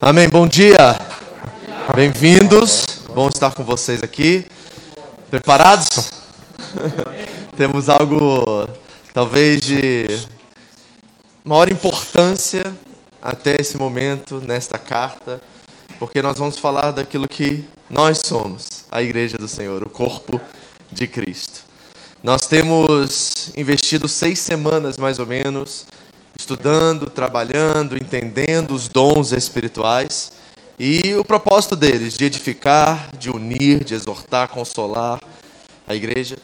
Amém. Bom dia. Bem-vindos. Bom estar com vocês aqui. Preparados? Temos algo, talvez, de maior importância até esse momento nesta carta, porque nós vamos falar daquilo que nós somos, a Igreja do Senhor, o corpo de Cristo. Nós temos investido seis semanas, mais ou menos, estudando, trabalhando, entendendo os dons espirituais e o propósito deles de edificar, de unir, de exortar, consolar a igreja.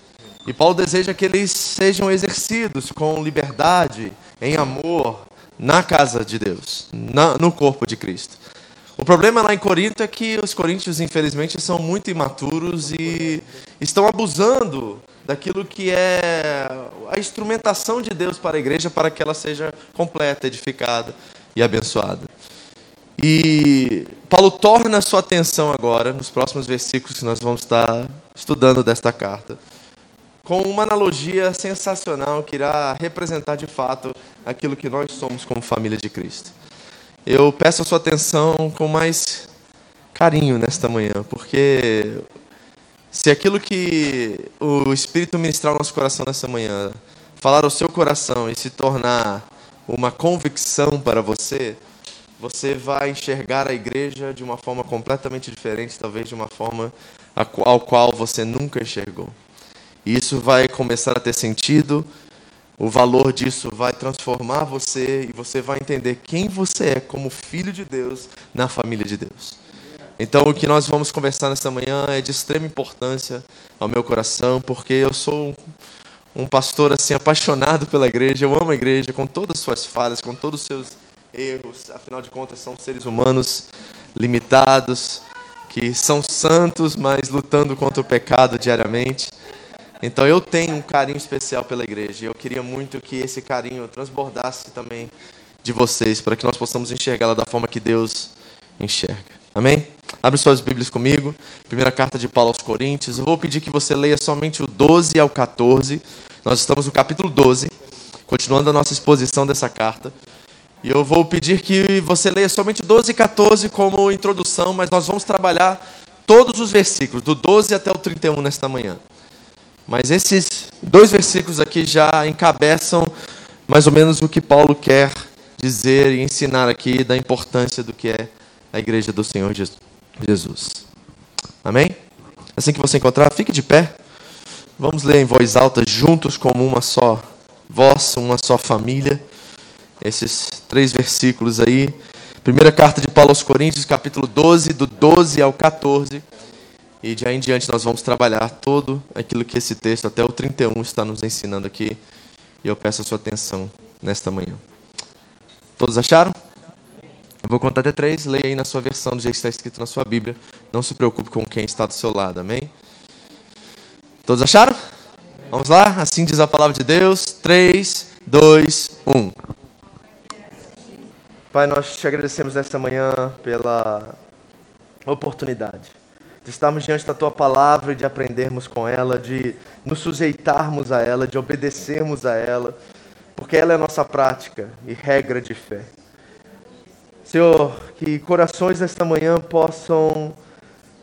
E Paulo deseja que eles sejam exercidos com liberdade, em amor, na casa de Deus, na, no corpo de Cristo. O problema lá em Corinto é que os coríntios, infelizmente, são muito imaturos e estão abusando daquilo que é a instrumentação de Deus para a igreja para que ela seja completa, edificada e abençoada. E Paulo torna a sua atenção agora, nos próximos versículos que nós vamos estar estudando desta carta, com uma analogia sensacional que irá representar de fato aquilo que nós somos como família de Cristo. Eu peço a sua atenção com mais carinho nesta manhã, porque se aquilo que o Espírito ministrar ao nosso coração nessa manhã, falar ao seu coração e se tornar uma convicção para você, você vai enxergar a igreja de uma forma completamente diferente, talvez de uma forma ao qual você nunca enxergou. E isso vai começar a ter sentido, o valor disso vai transformar você e você vai entender quem você é como filho de Deus na família de Deus. Então, o que nós vamos conversar nesta manhã é de extrema importância ao meu coração, porque eu sou um pastor assim apaixonado pela igreja, eu amo a igreja com todas as suas falhas, com todos os seus erros, afinal de contas são seres humanos limitados, que são santos, mas lutando contra o pecado diariamente. Então eu tenho um carinho especial pela igreja. Eu queria muito que esse carinho transbordasse também de vocês, para que nós possamos enxergá-la da forma que Deus enxerga. Amém? Abre suas Bíblias comigo. Primeira carta de Paulo aos Coríntios. Eu vou pedir que você leia somente o 12 ao 14. Nós estamos no capítulo 12, continuando a nossa exposição dessa carta. E eu vou pedir que você leia somente 12 e 14 como introdução, mas nós vamos trabalhar todos os versículos, do 12 até o 31 nesta manhã. Mas esses dois versículos aqui já encabeçam mais ou menos o que Paulo quer dizer e ensinar aqui da importância do que é a igreja do Senhor Jesus. Amém? Assim que você encontrar, fique de pé. Vamos ler em voz alta, juntos como uma só voz, uma só família. Esses três versículos aí. Primeira carta de Paulo aos Coríntios, capítulo 12, do 12 ao 14. E de aí em diante nós vamos trabalhar todo aquilo que esse texto, até o 31, está nos ensinando aqui. E eu peço a sua atenção nesta manhã. Todos acharam? Eu vou contar até três, leia aí na sua versão, do jeito que está escrito na sua Bíblia. Não se preocupe com quem está do seu lado, amém? Todos acharam? Vamos lá? Assim diz a palavra de Deus. 3, 2, 1. Pai, nós te agradecemos nesta manhã pela oportunidade de estarmos diante da tua palavra e de aprendermos com ela, de nos sujeitarmos a ela, de obedecermos a ela, porque ela é nossa prática e regra de fé. Senhor, que corações nesta manhã possam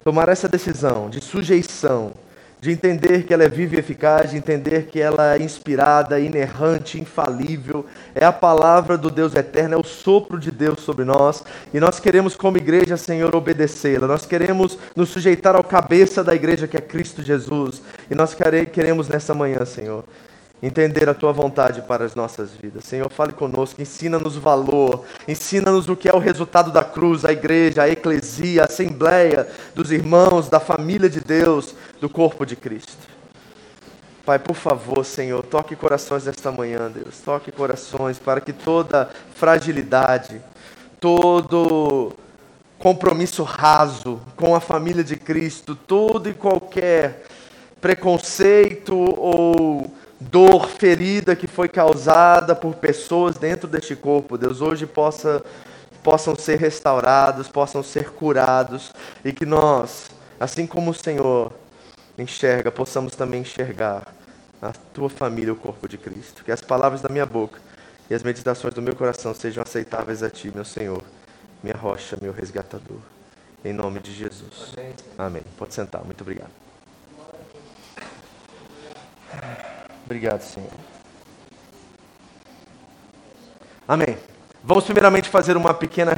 tomar essa decisão de sujeição, de entender que ela é viva e eficaz, de entender que ela é inspirada, inerrante, infalível, é a palavra do Deus eterno, é o sopro de Deus sobre nós, e nós queremos, como igreja, Senhor, obedecê-la, nós queremos nos sujeitar ao cabeça da igreja que é Cristo Jesus, e nós queremos nessa manhã, Senhor, entender a tua vontade para as nossas vidas. Senhor, fale conosco, ensina-nos o valor, ensina-nos o que é o resultado da cruz, a igreja, a eclesia, a assembleia dos irmãos, da família de Deus, do corpo de Cristo. Pai, por favor, Senhor, toque corações nesta manhã, Deus. Toque corações para que toda fragilidade, todo compromisso raso com a família de Cristo, todo e qualquer preconceito ou dor, ferida que foi causada por pessoas dentro deste corpo, Deus, hoje possa, possam ser restaurados, possam ser curados e que nós, assim como o Senhor enxerga, possamos também enxergar a tua família, o corpo de Cristo. Que as palavras da minha boca e as meditações do meu coração sejam aceitáveis a ti, meu Senhor minha rocha, meu resgatador. Em nome de Jesus. Amém. Amém. Pode sentar. Muito obrigado. Obrigado, Senhor. Amém. Vamos primeiramente fazer uma pequena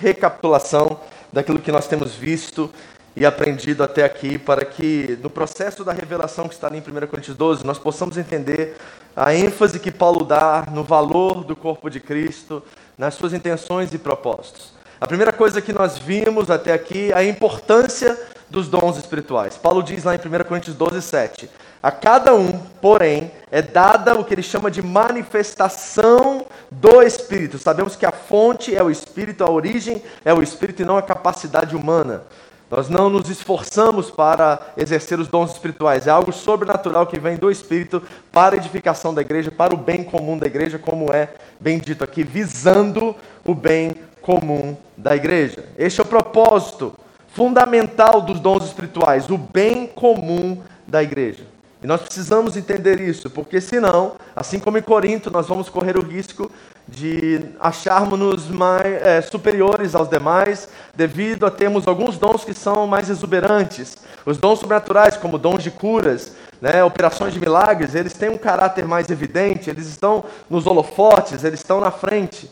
recapitulação daquilo que nós temos visto e aprendido até aqui, para que no processo da revelação que está ali em 1 Coríntios 12, nós possamos entender a ênfase que Paulo dá no valor do corpo de Cristo, nas suas intenções e propósitos. A primeira coisa que nós vimos até aqui é a importância dos dons espirituais. Paulo diz lá em 1 Coríntios 12, 7. A cada um, porém, é dada o que ele chama de manifestação do Espírito. Sabemos que a fonte é o Espírito, a origem é o Espírito e não a capacidade humana. Nós não nos esforçamos para exercer os dons espirituais, é algo sobrenatural que vem do Espírito para a edificação da igreja, para o bem comum da igreja, como é bem dito aqui, visando o bem comum da igreja. Este é o propósito fundamental dos dons espirituais, o bem comum da igreja. E nós precisamos entender isso, porque senão, assim como em Corinto, nós vamos correr o risco de acharmos-nos mais é, superiores aos demais, devido a termos alguns dons que são mais exuberantes. Os dons sobrenaturais, como dons de curas, né, operações de milagres, eles têm um caráter mais evidente, eles estão nos holofotes, eles estão na frente.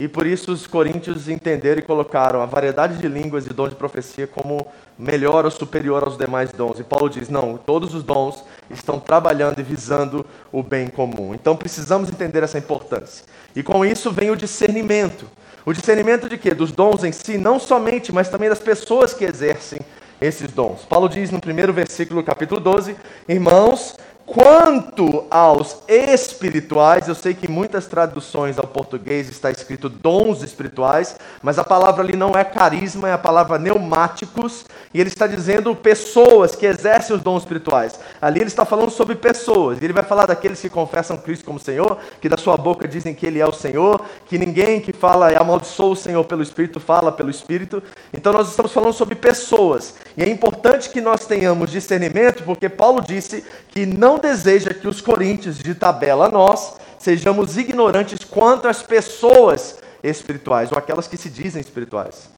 E por isso os coríntios entenderam e colocaram a variedade de línguas e dom de profecia como melhor ou superior aos demais dons. E Paulo diz: não, todos os dons estão trabalhando e visando o bem comum. Então precisamos entender essa importância. E com isso vem o discernimento. O discernimento de quê? Dos dons em si, não somente, mas também das pessoas que exercem esses dons. Paulo diz no primeiro versículo, capítulo 12: Irmãos, Quanto aos espirituais, eu sei que em muitas traduções ao português está escrito dons espirituais, mas a palavra ali não é carisma, é a palavra neumáticos, e ele está dizendo pessoas que exercem os dons espirituais. Ali ele está falando sobre pessoas, e ele vai falar daqueles que confessam Cristo como Senhor, que da sua boca dizem que ele é o Senhor, que ninguém que fala amaldiçoa o Senhor pelo Espírito fala pelo Espírito. Então nós estamos falando sobre pessoas, e é importante que nós tenhamos discernimento, porque Paulo disse que não deseja que os coríntios, de tabela nós, sejamos ignorantes quanto às pessoas espirituais, ou aquelas que se dizem espirituais.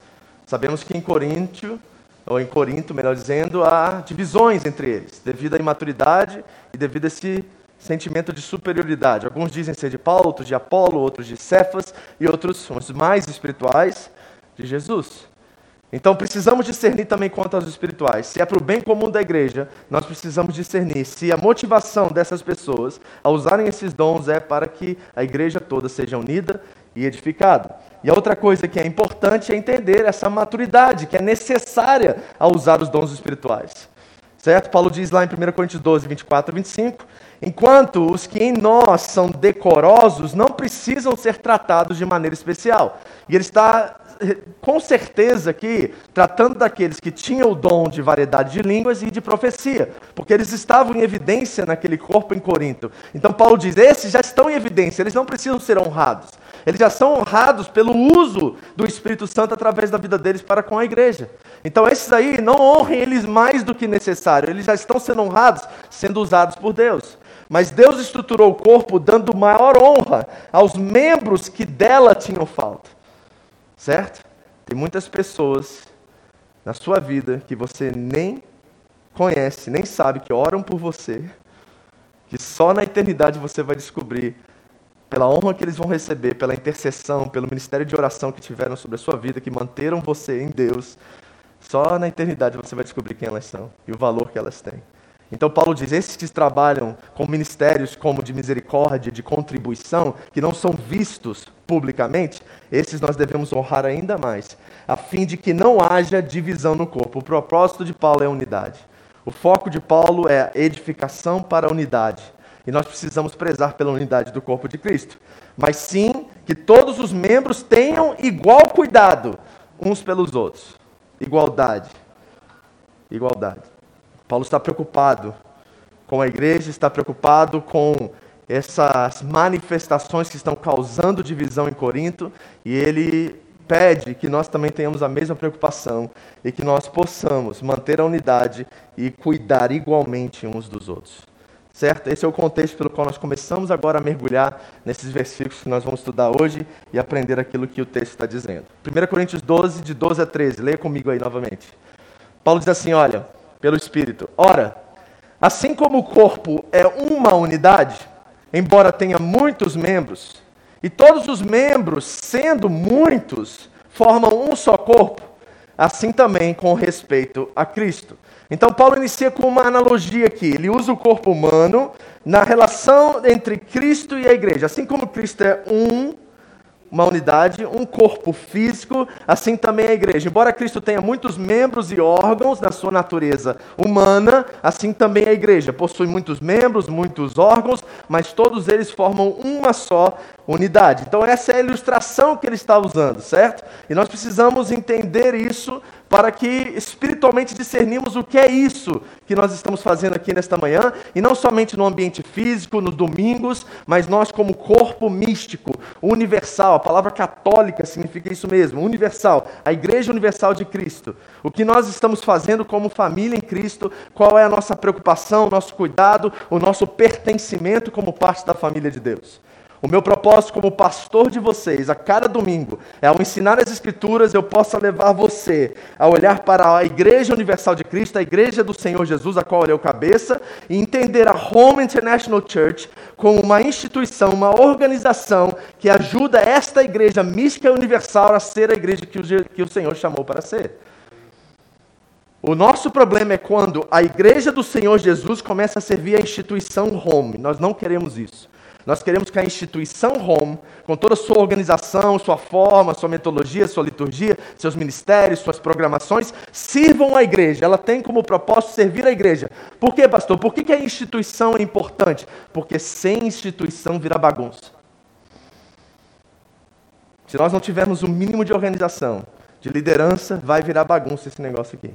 Sabemos que em Coríntio, ou em Corinto, melhor dizendo, há divisões entre eles, devido à imaturidade e devido a esse sentimento de superioridade. Alguns dizem ser de Paulo, outros de Apolo, outros de Cefas, e outros, os mais espirituais, de Jesus. Então precisamos discernir também quanto aos espirituais. Se é para o bem comum da igreja, nós precisamos discernir se a motivação dessas pessoas a usarem esses dons é para que a igreja toda seja unida e edificada. E a outra coisa que é importante é entender essa maturidade que é necessária ao usar os dons espirituais. Certo? Paulo diz lá em 1 Coríntios 12, 24 e 25: Enquanto os que em nós são decorosos não precisam ser tratados de maneira especial. E ele está com certeza aqui tratando daqueles que tinham o dom de variedade de línguas e de profecia, porque eles estavam em evidência naquele corpo em Corinto. Então Paulo diz: esses já estão em evidência, eles não precisam ser honrados. Eles já são honrados pelo uso do Espírito Santo através da vida deles para com a igreja. Então esses aí não honrem eles mais do que necessário, eles já estão sendo honrados, sendo usados por Deus. Mas Deus estruturou o corpo dando maior honra aos membros que dela tinham falta. Certo? Tem muitas pessoas na sua vida que você nem conhece, nem sabe que oram por você, que só na eternidade você vai descobrir pela honra que eles vão receber, pela intercessão, pelo ministério de oração que tiveram sobre a sua vida, que manteram você em Deus. Só na eternidade você vai descobrir quem elas são e o valor que elas têm. Então Paulo diz: esses que trabalham com ministérios como de misericórdia, de contribuição, que não são vistos publicamente, esses nós devemos honrar ainda mais, a fim de que não haja divisão no corpo. O propósito de Paulo é unidade. O foco de Paulo é edificação para a unidade. E nós precisamos prezar pela unidade do corpo de Cristo. Mas sim que todos os membros tenham igual cuidado uns pelos outros. Igualdade. Igualdade. Paulo está preocupado com a igreja, está preocupado com essas manifestações que estão causando divisão em Corinto, e ele pede que nós também tenhamos a mesma preocupação e que nós possamos manter a unidade e cuidar igualmente uns dos outros. Certo? Esse é o contexto pelo qual nós começamos agora a mergulhar nesses versículos que nós vamos estudar hoje e aprender aquilo que o texto está dizendo. 1 Coríntios 12, de 12 a 13. Leia comigo aí novamente. Paulo diz assim: Olha, pelo Espírito, ora, assim como o corpo é uma unidade, embora tenha muitos membros, e todos os membros, sendo muitos, formam um só corpo, assim também com respeito a Cristo. Então, Paulo inicia com uma analogia aqui. Ele usa o corpo humano na relação entre Cristo e a igreja. Assim como Cristo é um, uma unidade, um corpo físico, assim também a igreja. Embora Cristo tenha muitos membros e órgãos na sua natureza humana, assim também a igreja possui muitos membros, muitos órgãos, mas todos eles formam uma só unidade. Então, essa é a ilustração que ele está usando, certo? E nós precisamos entender isso para que espiritualmente discernimos o que é isso que nós estamos fazendo aqui nesta manhã, e não somente no ambiente físico, nos domingos, mas nós como corpo místico, universal. A palavra católica significa isso mesmo, universal, a igreja universal de Cristo. O que nós estamos fazendo como família em Cristo, qual é a nossa preocupação, o nosso cuidado, o nosso pertencimento como parte da família de Deus. O meu propósito como pastor de vocês, a cada domingo, é ao ensinar as Escrituras, eu possa levar você a olhar para a Igreja Universal de Cristo, a Igreja do Senhor Jesus, a qual o cabeça, e entender a Home International Church como uma instituição, uma organização que ajuda esta Igreja mística universal a ser a igreja que o Senhor chamou para ser. O nosso problema é quando a Igreja do Senhor Jesus começa a servir a instituição Home. Nós não queremos isso. Nós queremos que a instituição Home, com toda a sua organização, sua forma, sua metodologia, sua liturgia, seus ministérios, suas programações, sirvam à igreja. Ela tem como propósito servir a igreja. Por quê, pastor? Por que, que a instituição é importante? Porque sem instituição vira bagunça. Se nós não tivermos o um mínimo de organização, de liderança, vai virar bagunça esse negócio aqui.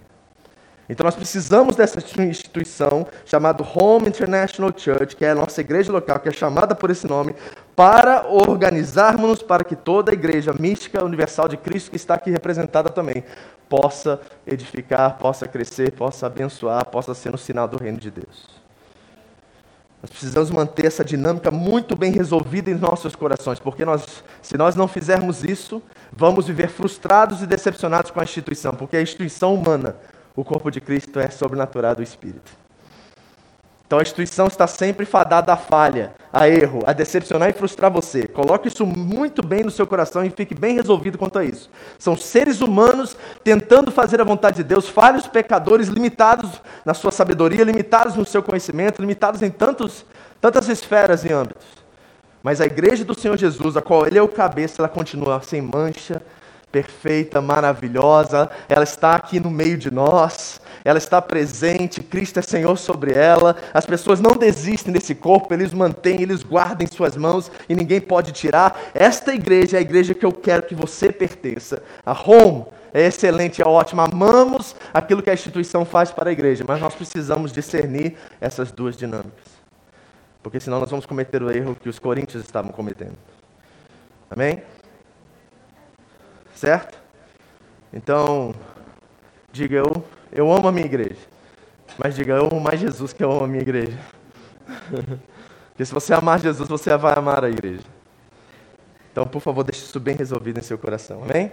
Então nós precisamos dessa instituição chamada Home International Church, que é a nossa igreja local, que é chamada por esse nome, para organizarmos para que toda a igreja mística universal de Cristo, que está aqui representada também, possa edificar, possa crescer, possa abençoar, possa ser um sinal do reino de Deus. Nós precisamos manter essa dinâmica muito bem resolvida em nossos corações, porque nós, se nós não fizermos isso, vamos viver frustrados e decepcionados com a instituição, porque a instituição humana o corpo de Cristo é sobrenatural do Espírito. Então a instituição está sempre fadada à falha, a erro, a decepcionar e frustrar você. Coloque isso muito bem no seu coração e fique bem resolvido quanto a isso. São seres humanos tentando fazer a vontade de Deus, falhos pecadores, limitados na sua sabedoria, limitados no seu conhecimento, limitados em tantos, tantas esferas e âmbitos. Mas a igreja do Senhor Jesus, a qual Ele é o cabeça, ela continua sem mancha, perfeita, maravilhosa, ela está aqui no meio de nós, ela está presente, Cristo é Senhor sobre ela, as pessoas não desistem desse corpo, eles mantêm, eles guardam em suas mãos e ninguém pode tirar. Esta igreja é a igreja que eu quero que você pertença. A Home é excelente, é ótima, amamos aquilo que a instituição faz para a igreja, mas nós precisamos discernir essas duas dinâmicas, porque senão nós vamos cometer o erro que os coríntios estavam cometendo. Amém? Certo? Então, diga eu, eu amo a minha igreja. Mas diga, eu amo mais Jesus que eu amo a minha igreja. Porque se você amar Jesus, você vai amar a igreja. Então, por favor, deixe isso bem resolvido em seu coração. Amém?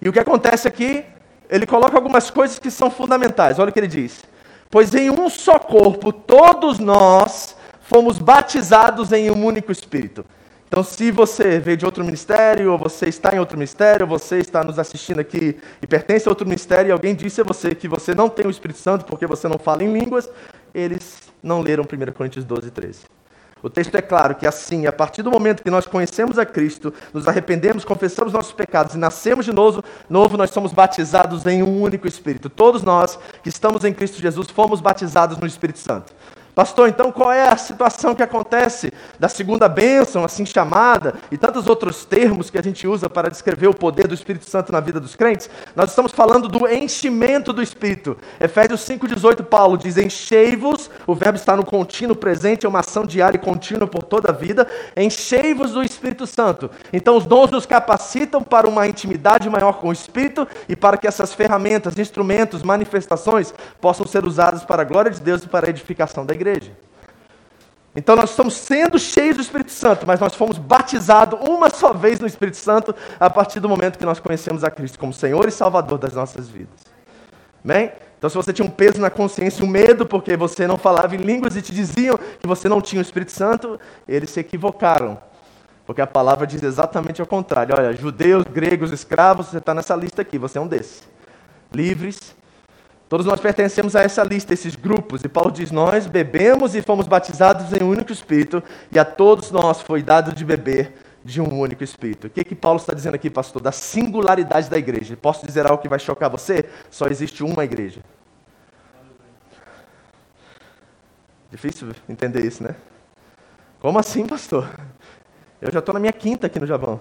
E o que acontece aqui, ele coloca algumas coisas que são fundamentais. Olha o que ele diz. Pois em um só corpo, todos nós fomos batizados em um único Espírito. Então, se você veio de outro ministério, ou você está em outro ministério, ou você está nos assistindo aqui e pertence a outro ministério, e alguém disse a você que você não tem o Espírito Santo porque você não fala em línguas, eles não leram 1 Coríntios 12, 13. O texto é claro que assim, a partir do momento que nós conhecemos a Cristo, nos arrependemos, confessamos nossos pecados e nascemos de novo, novo, nós somos batizados em um único Espírito. Todos nós que estamos em Cristo Jesus fomos batizados no Espírito Santo. Pastor, então qual é a situação que acontece da segunda bênção, assim chamada, e tantos outros termos que a gente usa para descrever o poder do Espírito Santo na vida dos crentes? Nós estamos falando do enchimento do Espírito. Efésios 5,18, Paulo diz: Enchei-vos, o verbo está no contínuo presente, é uma ação diária e contínua por toda a vida. Enchei-vos do Espírito Santo. Então, os dons nos capacitam para uma intimidade maior com o Espírito e para que essas ferramentas, instrumentos, manifestações possam ser usadas para a glória de Deus e para a edificação da igreja igreja. Então nós estamos sendo cheios do Espírito Santo, mas nós fomos batizados uma só vez no Espírito Santo a partir do momento que nós conhecemos a Cristo como Senhor e Salvador das nossas vidas. Amém? Então, se você tinha um peso na consciência, um medo, porque você não falava em línguas e te diziam que você não tinha o Espírito Santo, eles se equivocaram. Porque a palavra diz exatamente ao contrário. Olha, judeus, gregos, escravos, você está nessa lista aqui, você é um desses. Livres. Todos nós pertencemos a essa lista, esses grupos. E Paulo diz: Nós bebemos e fomos batizados em um único Espírito, e a todos nós foi dado de beber de um único Espírito. O que, que Paulo está dizendo aqui, pastor? Da singularidade da igreja. Posso dizer algo que vai chocar você? Só existe uma igreja. Difícil entender isso, né? Como assim, pastor? Eu já estou na minha quinta aqui no Japão.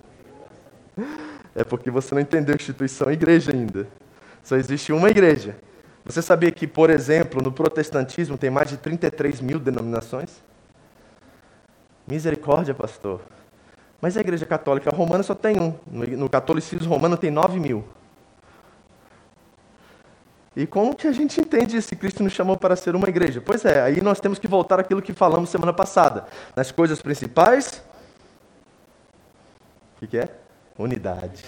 É porque você não entendeu instituição igreja ainda. Só existe uma igreja. Você sabia que, por exemplo, no protestantismo tem mais de 33 mil denominações? Misericórdia, pastor. Mas a igreja católica romana só tem um. No catolicismo romano tem 9 mil. E como que a gente entende se Cristo nos chamou para ser uma igreja? Pois é, aí nós temos que voltar àquilo que falamos semana passada. Nas coisas principais, o que, que é? Unidade.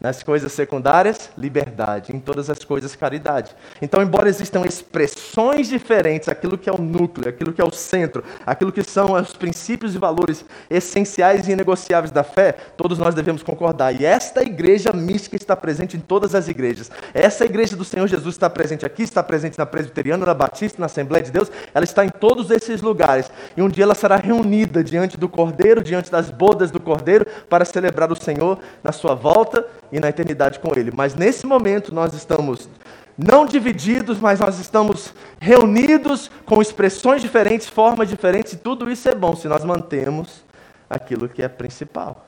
Nas coisas secundárias, liberdade. Em todas as coisas, caridade. Então, embora existam expressões diferentes, aquilo que é o núcleo, aquilo que é o centro, aquilo que são os princípios e valores essenciais e inegociáveis da fé, todos nós devemos concordar. E esta igreja mística está presente em todas as igrejas. Essa igreja do Senhor Jesus está presente aqui, está presente na Presbiteriana, na Batista, na Assembleia de Deus. Ela está em todos esses lugares. E um dia ela será reunida diante do Cordeiro, diante das bodas do Cordeiro, para celebrar o Senhor na sua volta e na eternidade com Ele. Mas nesse momento nós estamos não divididos, mas nós estamos reunidos com expressões diferentes, formas diferentes, e tudo isso é bom se nós mantemos aquilo que é principal.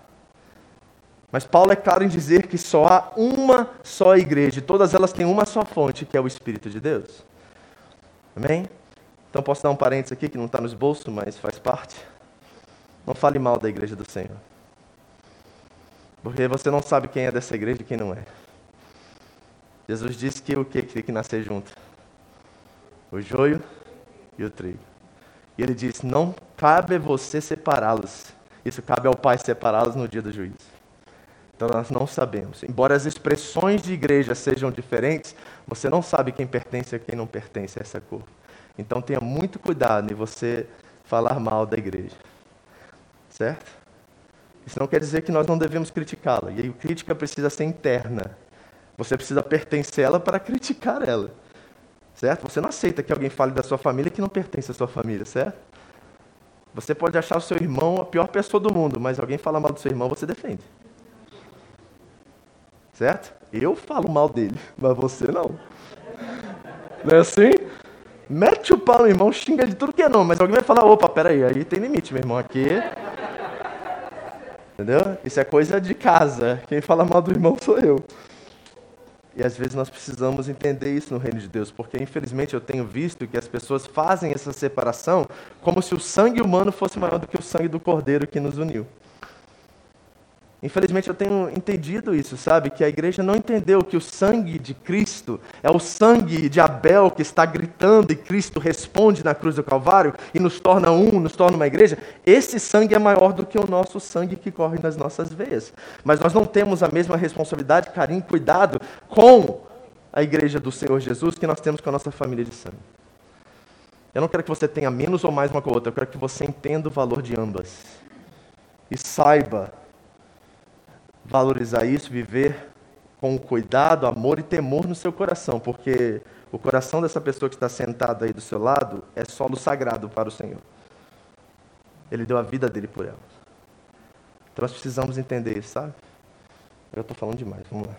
Mas Paulo é claro em dizer que só há uma só igreja, e todas elas têm uma só fonte, que é o Espírito de Deus. Amém? Então posso dar um parênteses aqui que não está nos bolsos, mas faz parte. Não fale mal da igreja do Senhor. Porque você não sabe quem é dessa igreja e quem não é. Jesus disse que o que, tem que nascer junto? O joio e o trigo. E ele disse: Não cabe você separá-los. Isso cabe ao Pai separá-los no dia do juízo. Então nós não sabemos. Embora as expressões de igreja sejam diferentes, você não sabe quem pertence a quem não pertence a essa cor. Então tenha muito cuidado em você falar mal da igreja. Certo? Isso não quer dizer que nós não devemos criticá-la. E a crítica precisa ser interna. Você precisa pertencer a ela para criticar ela. Certo? Você não aceita que alguém fale da sua família que não pertence à sua família, certo? Você pode achar o seu irmão a pior pessoa do mundo, mas alguém fala mal do seu irmão, você defende. Certo? Eu falo mal dele, mas você não. Não é assim? Mete o pau no irmão, xinga de tudo que é não, mas alguém vai falar, opa, peraí, aí tem limite, meu irmão, aqui Entendeu? Isso é coisa de casa. Quem fala mal do irmão sou eu. E às vezes nós precisamos entender isso no reino de Deus, porque infelizmente eu tenho visto que as pessoas fazem essa separação como se o sangue humano fosse maior do que o sangue do cordeiro que nos uniu. Infelizmente eu tenho entendido isso, sabe? Que a igreja não entendeu que o sangue de Cristo é o sangue de Abel que está gritando e Cristo responde na cruz do Calvário e nos torna um, nos torna uma igreja. Esse sangue é maior do que o nosso sangue que corre nas nossas veias. Mas nós não temos a mesma responsabilidade, carinho, cuidado com a igreja do Senhor Jesus que nós temos com a nossa família de sangue. Eu não quero que você tenha menos ou mais uma com a outra, eu quero que você entenda o valor de ambas. E saiba valorizar isso, viver com cuidado, amor e temor no seu coração, porque o coração dessa pessoa que está sentada aí do seu lado é solo sagrado para o Senhor. Ele deu a vida dele por ela. Então nós precisamos entender isso, sabe? Eu estou falando demais, vamos lá.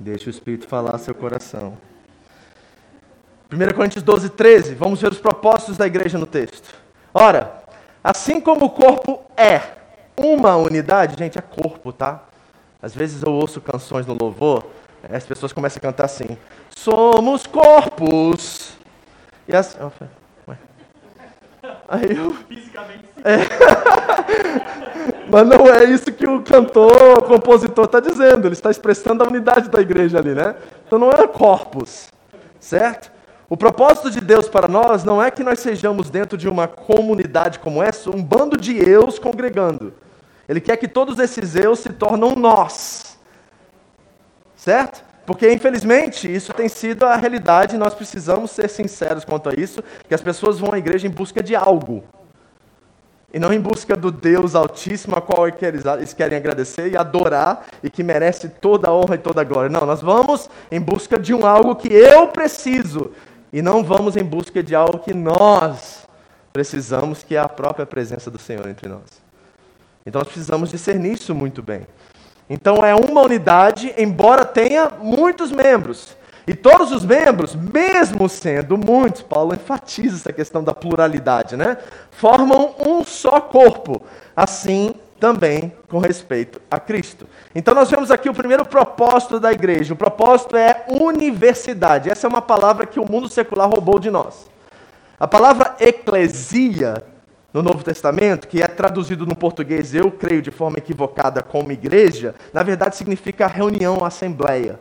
Deixe o Espírito falar seu coração. 1 Coríntios 12, 13. Vamos ver os propósitos da igreja no texto. Ora, assim como o corpo é uma unidade, gente, é corpo, tá? Às vezes eu ouço canções no louvor, as pessoas começam a cantar assim: Somos corpos. E assim. Aí eu. Fisicamente sim. É. Mas não é isso que o cantor, o compositor está dizendo. Ele está expressando a unidade da igreja ali, né? Então não é corpos, certo? O propósito de Deus para nós não é que nós sejamos dentro de uma comunidade como essa, um bando de eus congregando. Ele quer que todos esses eus se tornem nós. Certo? Porque, infelizmente, isso tem sido a realidade e nós precisamos ser sinceros quanto a isso, que as pessoas vão à igreja em busca de algo. E não em busca do Deus Altíssimo, a qual eles querem agradecer e adorar e que merece toda a honra e toda a glória. Não, nós vamos em busca de um algo que eu preciso e não vamos em busca de algo que nós precisamos, que é a própria presença do Senhor entre nós. Então nós precisamos discernir isso muito bem. Então é uma unidade, embora tenha muitos membros. E todos os membros, mesmo sendo muitos, Paulo enfatiza essa questão da pluralidade, né? Formam um só corpo. Assim também com respeito a Cristo. Então nós vemos aqui o primeiro propósito da igreja. O propósito é universidade. Essa é uma palavra que o mundo secular roubou de nós. A palavra eclesia no Novo Testamento, que é traduzido no português, eu creio de forma equivocada como igreja, na verdade significa reunião, assembleia.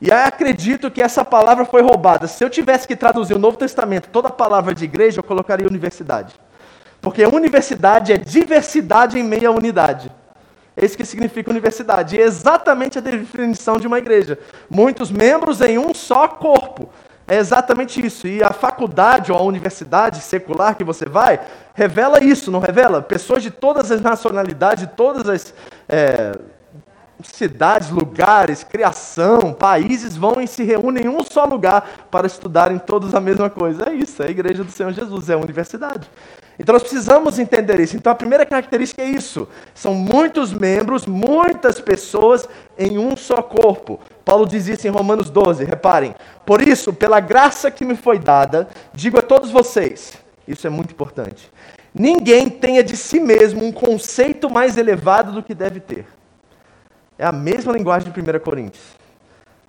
E aí acredito que essa palavra foi roubada. Se eu tivesse que traduzir o Novo Testamento, toda a palavra de igreja, eu colocaria universidade. Porque universidade é diversidade em meio à unidade. É isso que significa universidade. E é exatamente a definição de uma igreja. Muitos membros em um só corpo. É exatamente isso. E a faculdade ou a universidade secular que você vai, revela isso, não revela? Pessoas de todas as nacionalidades, de todas as. É, cidades, lugares, criação, países vão e se reúnem em um só lugar para estudarem todos a mesma coisa. É isso, é a igreja do Senhor Jesus, é a universidade. Então nós precisamos entender isso. Então a primeira característica é isso: são muitos membros, muitas pessoas em um só corpo. Paulo diz isso em Romanos 12, reparem. Por isso, pela graça que me foi dada, digo a todos vocês, isso é muito importante. Ninguém tenha de si mesmo um conceito mais elevado do que deve ter. É a mesma linguagem de 1 Coríntios.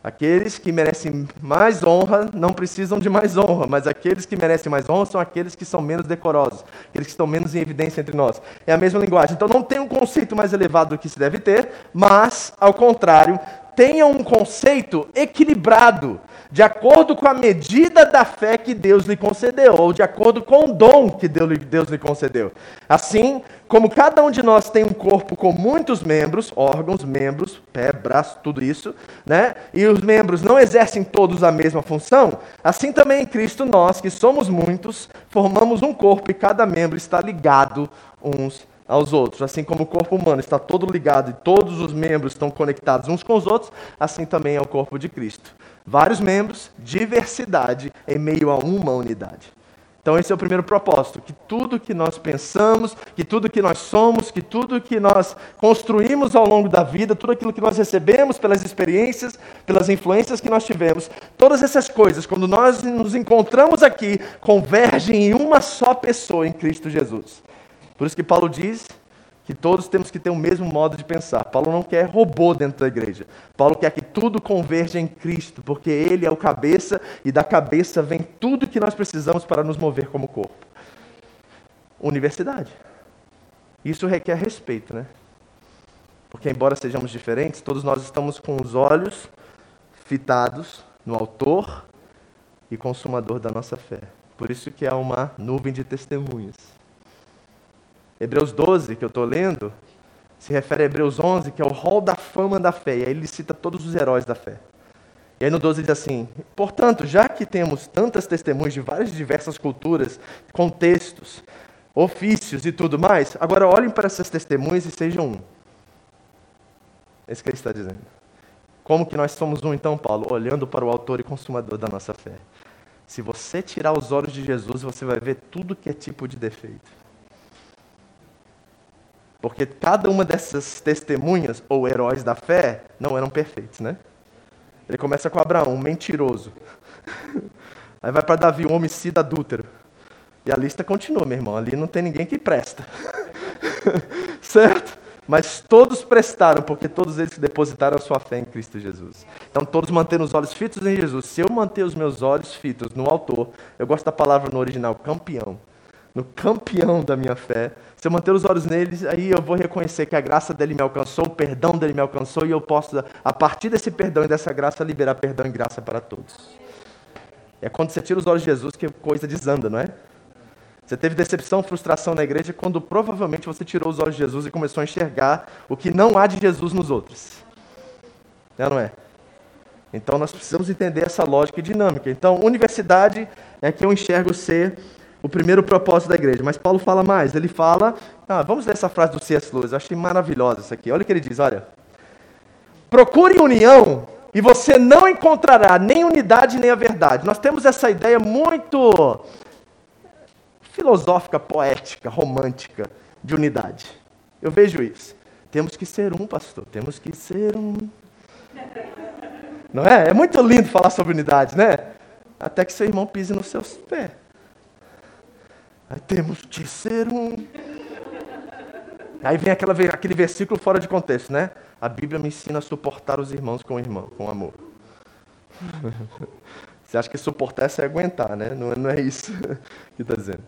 Aqueles que merecem mais honra não precisam de mais honra, mas aqueles que merecem mais honra são aqueles que são menos decorosos, aqueles que estão menos em evidência entre nós. É a mesma linguagem. Então não tem um conceito mais elevado do que se deve ter, mas, ao contrário, tenha um conceito equilibrado de acordo com a medida da fé que Deus lhe concedeu, ou de acordo com o dom que Deus lhe concedeu. Assim, como cada um de nós tem um corpo com muitos membros, órgãos, membros, pé, braço, tudo isso, né? E os membros não exercem todos a mesma função, assim também em Cristo nós, que somos muitos, formamos um corpo e cada membro está ligado uns aos outros. Assim como o corpo humano está todo ligado e todos os membros estão conectados uns com os outros, assim também é o corpo de Cristo vários membros, diversidade em meio a uma unidade. Então, esse é o primeiro propósito: que tudo que nós pensamos, que tudo que nós somos, que tudo que nós construímos ao longo da vida, tudo aquilo que nós recebemos pelas experiências, pelas influências que nós tivemos, todas essas coisas, quando nós nos encontramos aqui, convergem em uma só pessoa, em Cristo Jesus. Por isso que Paulo diz que todos temos que ter o mesmo modo de pensar. Paulo não quer robô dentro da igreja. Paulo quer que tudo converja em Cristo, porque Ele é o cabeça e da cabeça vem tudo que nós precisamos para nos mover como corpo. Universidade. Isso requer respeito, né? Porque, embora sejamos diferentes, todos nós estamos com os olhos fitados no Autor e Consumador da nossa fé. Por isso que há uma nuvem de testemunhas. Hebreus 12, que eu estou lendo, se refere a Hebreus 11, que é o rol da fama da fé. E aí ele cita todos os heróis da fé. E aí no 12 diz assim: Portanto, já que temos tantas testemunhas de várias diversas culturas, contextos, ofícios e tudo mais, agora olhem para essas testemunhas e sejam um. É isso que ele está dizendo. Como que nós somos um então, Paulo? Olhando para o autor e consumador da nossa fé. Se você tirar os olhos de Jesus, você vai ver tudo que é tipo de defeito. Porque cada uma dessas testemunhas, ou heróis da fé, não eram perfeitos, né? Ele começa com Abraão, um mentiroso. Aí vai para Davi, um homicida adúltero. E a lista continua, meu irmão. Ali não tem ninguém que presta. certo? Mas todos prestaram, porque todos eles depositaram a sua fé em Cristo Jesus. Então, todos mantendo os olhos fitos em Jesus. Se eu manter os meus olhos fitos no Autor, eu gosto da palavra no original, campeão. No campeão da minha fé, se eu manter os olhos neles, aí eu vou reconhecer que a graça dele me alcançou, o perdão dele me alcançou, e eu posso, a partir desse perdão e dessa graça, liberar perdão e graça para todos. É quando você tira os olhos de Jesus que a coisa desanda, não é? Você teve decepção, frustração na igreja quando provavelmente você tirou os olhos de Jesus e começou a enxergar o que não há de Jesus nos outros. É, não é? Então nós precisamos entender essa lógica e dinâmica. Então, universidade é que eu enxergo ser o primeiro propósito da igreja. Mas Paulo fala mais. Ele fala. Ah, vamos ler essa frase do C.S. Lewis. Eu achei maravilhosa isso aqui. Olha o que ele diz: olha. Procure união e você não encontrará nem unidade nem a verdade. Nós temos essa ideia muito filosófica, poética, romântica de unidade. Eu vejo isso. Temos que ser um, pastor. Temos que ser um. Não é? É muito lindo falar sobre unidade, né? Até que seu irmão pise nos seus pés. Aí temos que ser um. Aí vem aquela, aquele versículo fora de contexto, né? A Bíblia me ensina a suportar os irmãos com irmão, com amor. Você acha que suportar é aguentar, né? Não, não é isso que está dizendo.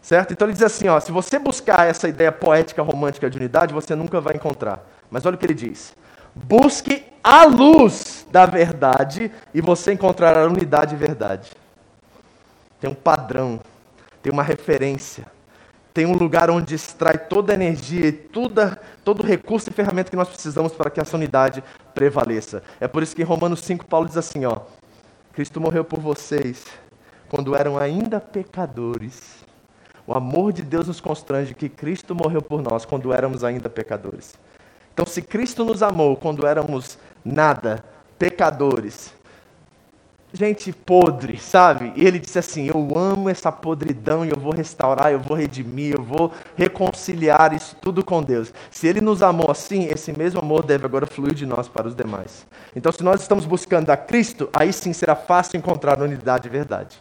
Certo? Então ele diz assim: ó, se você buscar essa ideia poética, romântica de unidade, você nunca vai encontrar. Mas olha o que ele diz: busque a luz da verdade e você encontrará unidade e verdade. Tem um padrão, tem uma referência, tem um lugar onde extrai toda a energia e toda, todo recurso e ferramenta que nós precisamos para que essa unidade prevaleça. É por isso que em Romanos 5 Paulo diz assim, ó: Cristo morreu por vocês quando eram ainda pecadores. O amor de Deus nos constrange que Cristo morreu por nós quando éramos ainda pecadores. Então, se Cristo nos amou quando éramos nada, pecadores, gente podre, sabe? E ele disse assim: Eu amo essa podridão e eu vou restaurar, eu vou redimir, eu vou reconciliar isso tudo com Deus. Se ele nos amou assim, esse mesmo amor deve agora fluir de nós para os demais. Então, se nós estamos buscando a Cristo, aí sim será fácil encontrar unidade e verdade.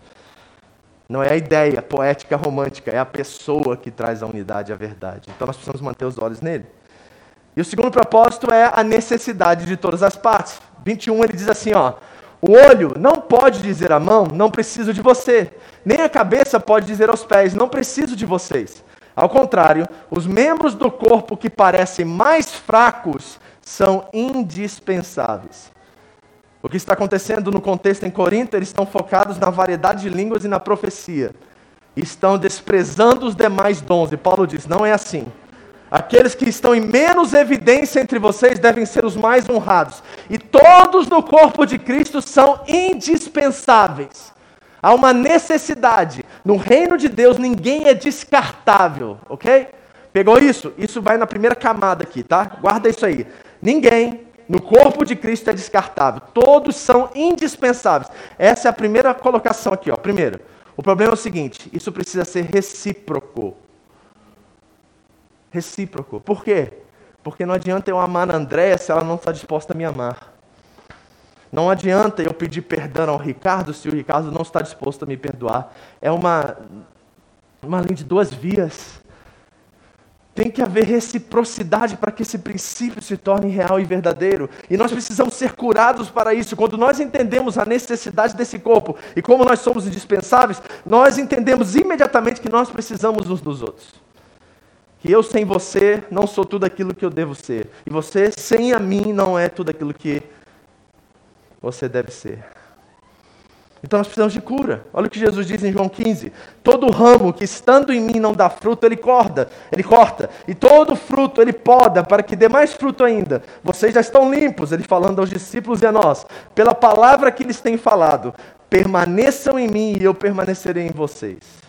Não é a ideia poética romântica, é a pessoa que traz a unidade e a verdade. Então nós precisamos manter os olhos nele. E o segundo propósito é a necessidade de todas as partes. 21 ele diz assim, ó: o olho não pode dizer à mão, não preciso de você. Nem a cabeça pode dizer aos pés, não preciso de vocês. Ao contrário, os membros do corpo que parecem mais fracos são indispensáveis. O que está acontecendo no contexto em Corinto, eles estão focados na variedade de línguas e na profecia. Estão desprezando os demais dons. E Paulo diz: não é assim. Aqueles que estão em menos evidência entre vocês devem ser os mais honrados. E todos no corpo de Cristo são indispensáveis. Há uma necessidade. No reino de Deus ninguém é descartável, ok? Pegou isso? Isso vai na primeira camada aqui, tá? Guarda isso aí. Ninguém no corpo de Cristo é descartável. Todos são indispensáveis. Essa é a primeira colocação aqui, ó. Primeiro, o problema é o seguinte: isso precisa ser recíproco recíproco. Por quê? Porque não adianta eu amar a Andréia se ela não está disposta a me amar. Não adianta eu pedir perdão ao Ricardo se o Ricardo não está disposto a me perdoar. É uma, uma linha de duas vias. Tem que haver reciprocidade para que esse princípio se torne real e verdadeiro. E nós precisamos ser curados para isso. Quando nós entendemos a necessidade desse corpo e como nós somos indispensáveis, nós entendemos imediatamente que nós precisamos uns dos outros que eu sem você não sou tudo aquilo que eu devo ser. E você sem a mim não é tudo aquilo que você deve ser. Então nós precisamos de cura. Olha o que Jesus diz em João 15: Todo ramo que estando em mim não dá fruto, ele corta, ele corta, e todo fruto ele poda para que dê mais fruto ainda. Vocês já estão limpos, ele falando aos discípulos e a nós, pela palavra que lhes tem falado. Permaneçam em mim e eu permanecerei em vocês.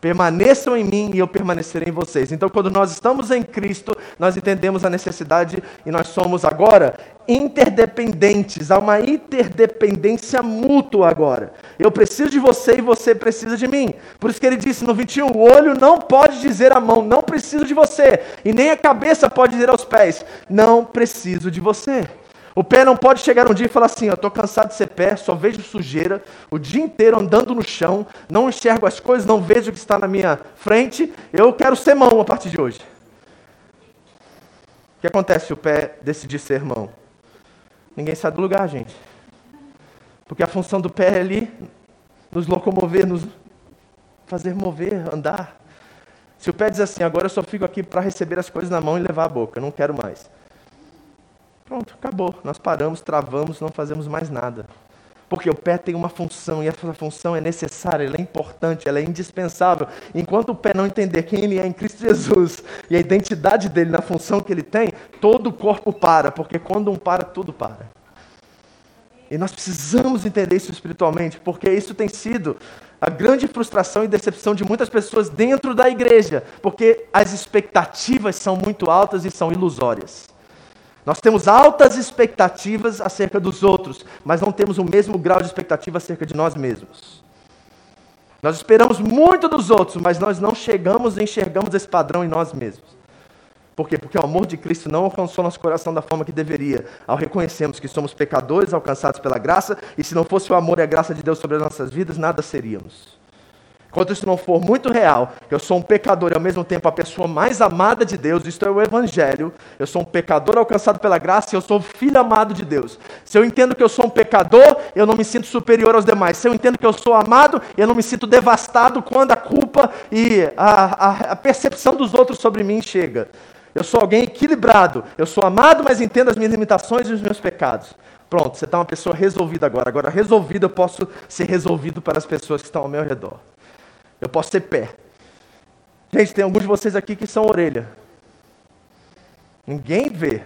Permaneçam em mim e eu permanecerei em vocês. Então, quando nós estamos em Cristo, nós entendemos a necessidade e nós somos agora interdependentes. Há uma interdependência mútua agora. Eu preciso de você e você precisa de mim. Por isso que ele disse no 21: o olho não pode dizer à mão, não preciso de você. E nem a cabeça pode dizer aos pés, não preciso de você. O pé não pode chegar um dia e falar assim: Eu estou cansado de ser pé, só vejo sujeira, o dia inteiro andando no chão, não enxergo as coisas, não vejo o que está na minha frente, eu quero ser mão a partir de hoje. O que acontece se o pé decidir ser mão? Ninguém sai do lugar, gente. Porque a função do pé é ali nos locomover, nos fazer mover, andar. Se o pé diz assim, agora eu só fico aqui para receber as coisas na mão e levar a boca, não quero mais. Pronto, acabou. Nós paramos, travamos, não fazemos mais nada. Porque o pé tem uma função e essa função é necessária, ela é importante, ela é indispensável. Enquanto o pé não entender quem ele é em Cristo Jesus e a identidade dele na função que ele tem, todo o corpo para, porque quando um para, tudo para. E nós precisamos entender isso espiritualmente, porque isso tem sido a grande frustração e decepção de muitas pessoas dentro da igreja, porque as expectativas são muito altas e são ilusórias. Nós temos altas expectativas acerca dos outros, mas não temos o mesmo grau de expectativa acerca de nós mesmos. Nós esperamos muito dos outros, mas nós não chegamos e enxergamos esse padrão em nós mesmos. Por quê? Porque o amor de Cristo não alcançou nosso coração da forma que deveria, ao reconhecermos que somos pecadores alcançados pela graça, e se não fosse o amor e a graça de Deus sobre as nossas vidas, nada seríamos. Enquanto isso não for muito real, eu sou um pecador e ao mesmo tempo a pessoa mais amada de Deus, isto é o Evangelho, eu sou um pecador alcançado pela graça e eu sou filho amado de Deus. Se eu entendo que eu sou um pecador, eu não me sinto superior aos demais. Se eu entendo que eu sou amado, eu não me sinto devastado quando a culpa e a, a, a percepção dos outros sobre mim chega. Eu sou alguém equilibrado. Eu sou amado, mas entendo as minhas limitações e os meus pecados. Pronto, você está uma pessoa resolvida agora. Agora, resolvido, eu posso ser resolvido para as pessoas que estão ao meu redor. Eu posso ser pé. Gente, tem alguns de vocês aqui que são orelha. Ninguém vê.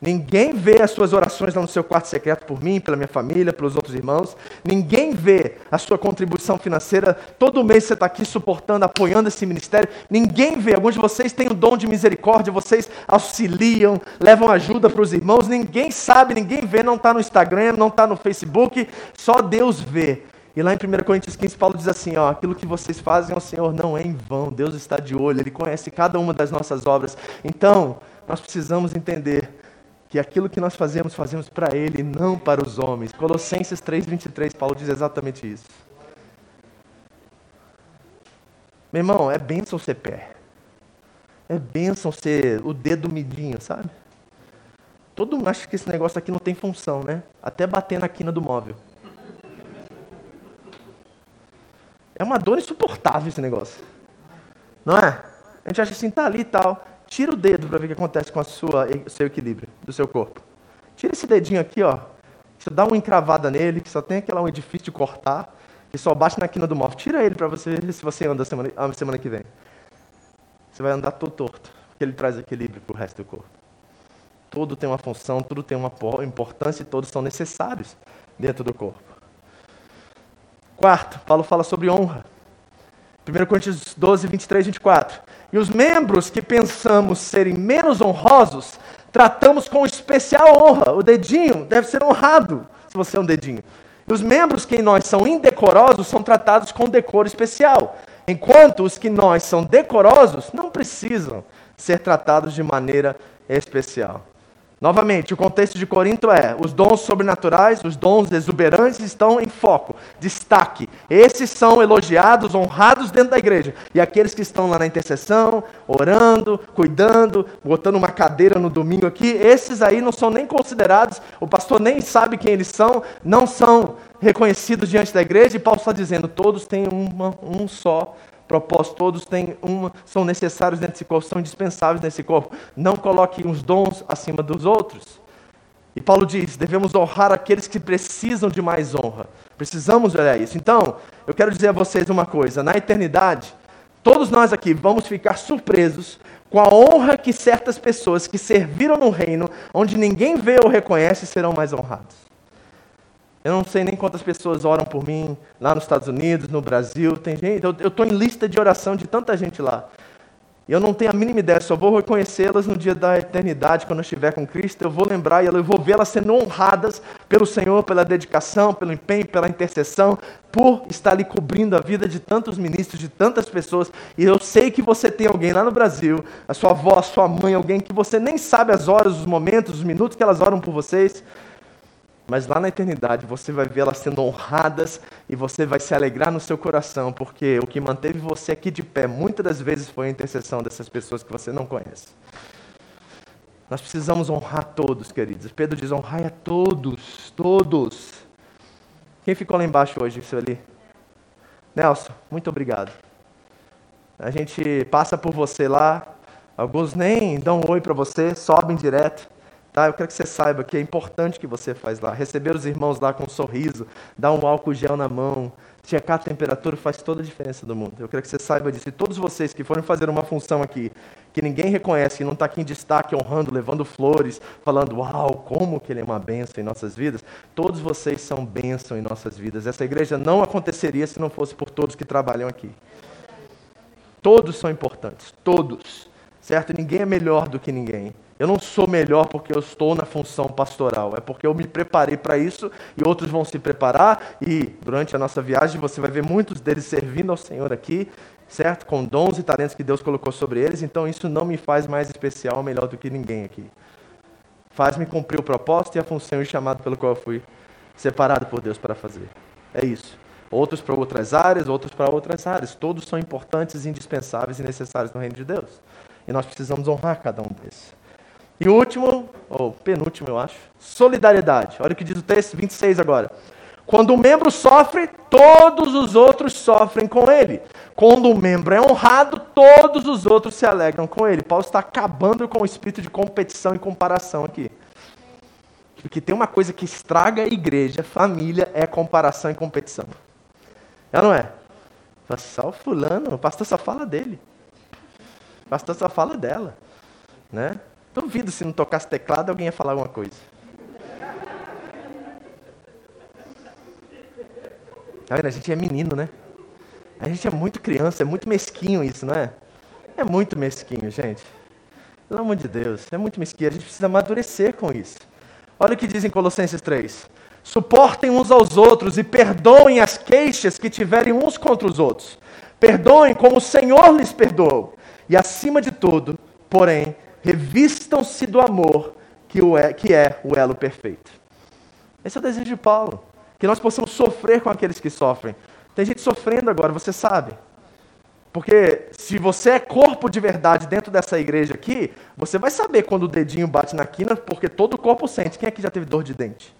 Ninguém vê as suas orações lá no seu quarto secreto por mim, pela minha família, pelos outros irmãos. Ninguém vê a sua contribuição financeira. Todo mês você está aqui suportando, apoiando esse ministério. Ninguém vê. Alguns de vocês têm o dom de misericórdia, vocês auxiliam, levam ajuda para os irmãos. Ninguém sabe, ninguém vê, não está no Instagram, não está no Facebook. Só Deus vê. E lá em 1 Coríntios 15, Paulo diz assim: ó, aquilo que vocês fazem ao Senhor não é em vão, Deus está de olho, Ele conhece cada uma das nossas obras. Então, nós precisamos entender que aquilo que nós fazemos, fazemos para Ele, não para os homens. Colossenses 3,23, Paulo diz exatamente isso. Meu irmão, é bênção ser pé. É bênção ser o dedo midinho, sabe? Todo mundo acha que esse negócio aqui não tem função, né? Até bater na quina do móvel. É uma dor insuportável esse negócio. Não é? A gente acha assim, tá ali e tal. Tira o dedo para ver o que acontece com o seu equilíbrio do seu corpo. Tira esse dedinho aqui, ó. Você dá uma encravada nele, que só tem aquela um edifício de cortar, que só bate na quina do móvel. Tira ele para você ver se você anda a semana, a semana que vem. Você vai andar todo torto, porque ele traz equilíbrio para o resto do corpo. Tudo tem uma função, tudo tem uma importância e todos são necessários dentro do corpo. Quarto, Paulo fala sobre honra. 1 Coríntios 12, 23 e 24. E os membros que pensamos serem menos honrosos, tratamos com especial honra. O dedinho deve ser honrado, se você é um dedinho. E os membros que em nós são indecorosos são tratados com decoro especial. Enquanto os que nós são decorosos não precisam ser tratados de maneira especial. Novamente, o contexto de Corinto é: os dons sobrenaturais, os dons exuberantes estão em foco, destaque. Esses são elogiados, honrados dentro da igreja. E aqueles que estão lá na intercessão, orando, cuidando, botando uma cadeira no domingo aqui, esses aí não são nem considerados, o pastor nem sabe quem eles são, não são reconhecidos diante da igreja. E Paulo está dizendo: todos têm uma, um só propósito, todos têm uma, são necessários nesse corpo, são indispensáveis nesse corpo. Não coloque uns dons acima dos outros. E Paulo diz: devemos honrar aqueles que precisam de mais honra. Precisamos olhar isso. Então, eu quero dizer a vocês uma coisa: na eternidade, todos nós aqui vamos ficar surpresos com a honra que certas pessoas que serviram no reino, onde ninguém vê ou reconhece, serão mais honrados. Eu não sei nem quantas pessoas oram por mim lá nos Estados Unidos, no Brasil. Tem gente, eu estou em lista de oração de tanta gente lá. E eu não tenho a mínima ideia, só vou reconhecê-las no dia da eternidade, quando eu estiver com Cristo. Eu vou lembrar e eu vou vê-las sendo honradas pelo Senhor, pela dedicação, pelo empenho, pela intercessão, por estar ali cobrindo a vida de tantos ministros, de tantas pessoas. E eu sei que você tem alguém lá no Brasil, a sua avó, a sua mãe, alguém que você nem sabe as horas, os momentos, os minutos que elas oram por vocês mas lá na eternidade você vai ver elas sendo honradas e você vai se alegrar no seu coração, porque o que manteve você aqui de pé muitas das vezes foi a intercessão dessas pessoas que você não conhece. Nós precisamos honrar todos, queridos. Pedro diz: honrai a todos, todos. Quem ficou lá embaixo hoje, isso ali? Nelson, muito obrigado. A gente passa por você lá, alguns nem dão um oi para você, sobem direto. Tá? Eu quero que você saiba que é importante que você faz lá. Receber os irmãos lá com um sorriso, dar um álcool gel na mão, checar a temperatura faz toda a diferença do mundo. Eu quero que você saiba disso. E todos vocês que forem fazer uma função aqui, que ninguém reconhece, que não está aqui em destaque, honrando, levando flores, falando, uau, como que ele é uma bênção em nossas vidas, todos vocês são bênção em nossas vidas. Essa igreja não aconteceria se não fosse por todos que trabalham aqui. Todos são importantes, todos. Certo? Ninguém é melhor do que ninguém. Eu não sou melhor porque eu estou na função pastoral, é porque eu me preparei para isso e outros vão se preparar e durante a nossa viagem você vai ver muitos deles servindo ao Senhor aqui, certo? Com dons e talentos que Deus colocou sobre eles, então isso não me faz mais especial ou melhor do que ninguém aqui. Faz-me cumprir o propósito e a função e o chamado pelo qual eu fui separado por Deus para fazer. É isso. Outros para outras áreas, outros para outras áreas. Todos são importantes, indispensáveis e necessários no reino de Deus. E nós precisamos honrar cada um desses. E o último, ou penúltimo, eu acho, solidariedade. Olha o que diz o texto 26 agora. Quando um membro sofre, todos os outros sofrem com ele. Quando um membro é honrado, todos os outros se alegram com ele. Paulo está acabando com o espírito de competição e comparação aqui. Porque tem uma coisa que estraga a igreja, família, é comparação e competição. É não é? Só o fulano, o pastor só fala dele. O pastor só fala dela. Né? Duvido se não tocasse teclado alguém ia falar alguma coisa. Tá vendo? A gente é menino, né? A gente é muito criança, é muito mesquinho isso, não é? É muito mesquinho, gente. Pelo amor de Deus, é muito mesquinho. A gente precisa amadurecer com isso. Olha o que diz em Colossenses 3. Suportem uns aos outros e perdoem as queixas que tiverem uns contra os outros. Perdoem como o Senhor lhes perdoou. E acima de tudo, porém, revistam-se do amor que, o é, que é o elo perfeito. Esse é o desejo de Paulo. Que nós possamos sofrer com aqueles que sofrem. Tem gente sofrendo agora, você sabe. Porque se você é corpo de verdade dentro dessa igreja aqui, você vai saber quando o dedinho bate na quina, porque todo o corpo sente. Quem aqui já teve dor de dente?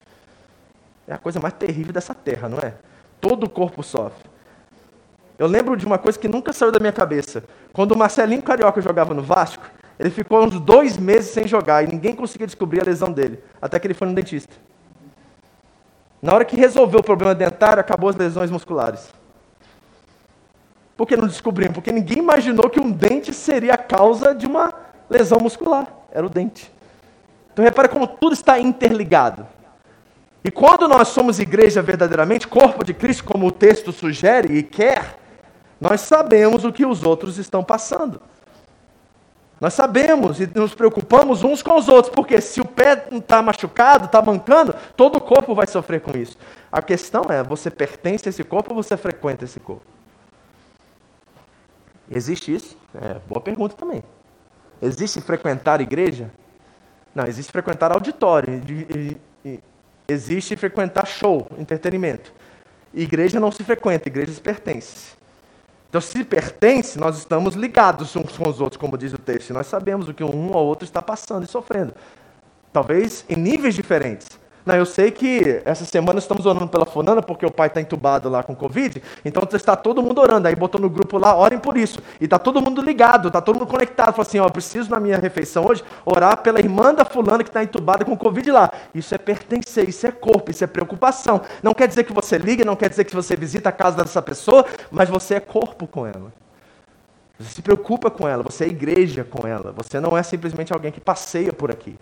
É a coisa mais terrível dessa terra, não é? Todo o corpo sofre. Eu lembro de uma coisa que nunca saiu da minha cabeça. Quando o Marcelinho Carioca jogava no Vasco, ele ficou uns dois meses sem jogar e ninguém conseguia descobrir a lesão dele, até que ele foi no dentista. Na hora que resolveu o problema dentário, acabou as lesões musculares. Por que não descobriram? Porque ninguém imaginou que um dente seria a causa de uma lesão muscular. Era o dente. Então repare como tudo está interligado. E quando nós somos igreja verdadeiramente, corpo de Cristo, como o texto sugere e quer, nós sabemos o que os outros estão passando. Nós sabemos e nos preocupamos uns com os outros, porque se o pé está machucado, está mancando, todo o corpo vai sofrer com isso. A questão é: você pertence a esse corpo ou você frequenta esse corpo? Existe isso? É, boa pergunta também. Existe frequentar igreja? Não, existe frequentar auditório. Existe frequentar show, entretenimento. Igreja não se frequenta, igreja se pertence. Então, se pertence, nós estamos ligados uns com os outros, como diz o texto. Nós sabemos o que um ou outro está passando e sofrendo. Talvez em níveis diferentes. Não, eu sei que essa semana estamos orando pela Fonana, porque o pai está entubado lá com Covid, então está todo mundo orando. Aí botou no grupo lá, orem por isso. E está todo mundo ligado, está todo mundo conectado. Falou assim: ó, preciso na minha refeição hoje orar pela irmã da fulana que está entubada com Covid lá. Isso é pertencer, isso é corpo, isso é preocupação. Não quer dizer que você liga, não quer dizer que você visita a casa dessa pessoa, mas você é corpo com ela. Você se preocupa com ela, você é igreja com ela. Você não é simplesmente alguém que passeia por aqui.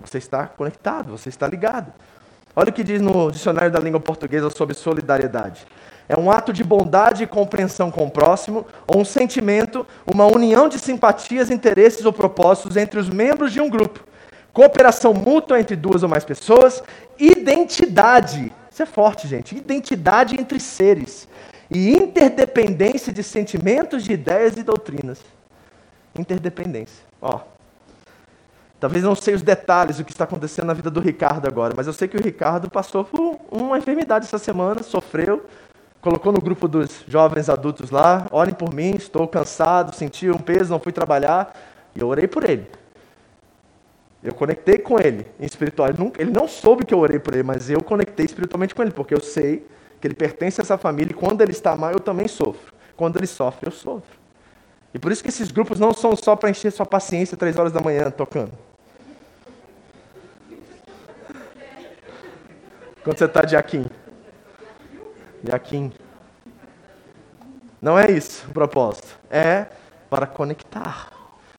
Você está conectado, você está ligado. Olha o que diz no dicionário da língua portuguesa sobre solidariedade. É um ato de bondade e compreensão com o próximo, ou um sentimento, uma união de simpatias, interesses ou propósitos entre os membros de um grupo. Cooperação mútua entre duas ou mais pessoas. Identidade. Isso é forte, gente. Identidade entre seres. E interdependência de sentimentos, de ideias e doutrinas. Interdependência. Ó, Talvez não sei os detalhes do que está acontecendo na vida do Ricardo agora, mas eu sei que o Ricardo passou por uma enfermidade essa semana, sofreu, colocou no grupo dos jovens adultos lá, orem por mim, estou cansado, senti um peso, não fui trabalhar, e eu orei por ele. Eu conectei com ele em espiritual. Ele não soube que eu orei por ele, mas eu conectei espiritualmente com ele, porque eu sei que ele pertence a essa família e quando ele está mal, eu também sofro. Quando ele sofre, eu sofro. E por isso que esses grupos não são só para encher sua paciência três horas da manhã tocando. Quando você está de Aquim. De Aquim. Não é isso o propósito. É para conectar,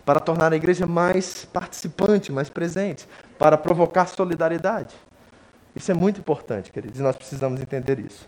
para tornar a igreja mais participante, mais presente, para provocar solidariedade. Isso é muito importante, queridos, e nós precisamos entender isso.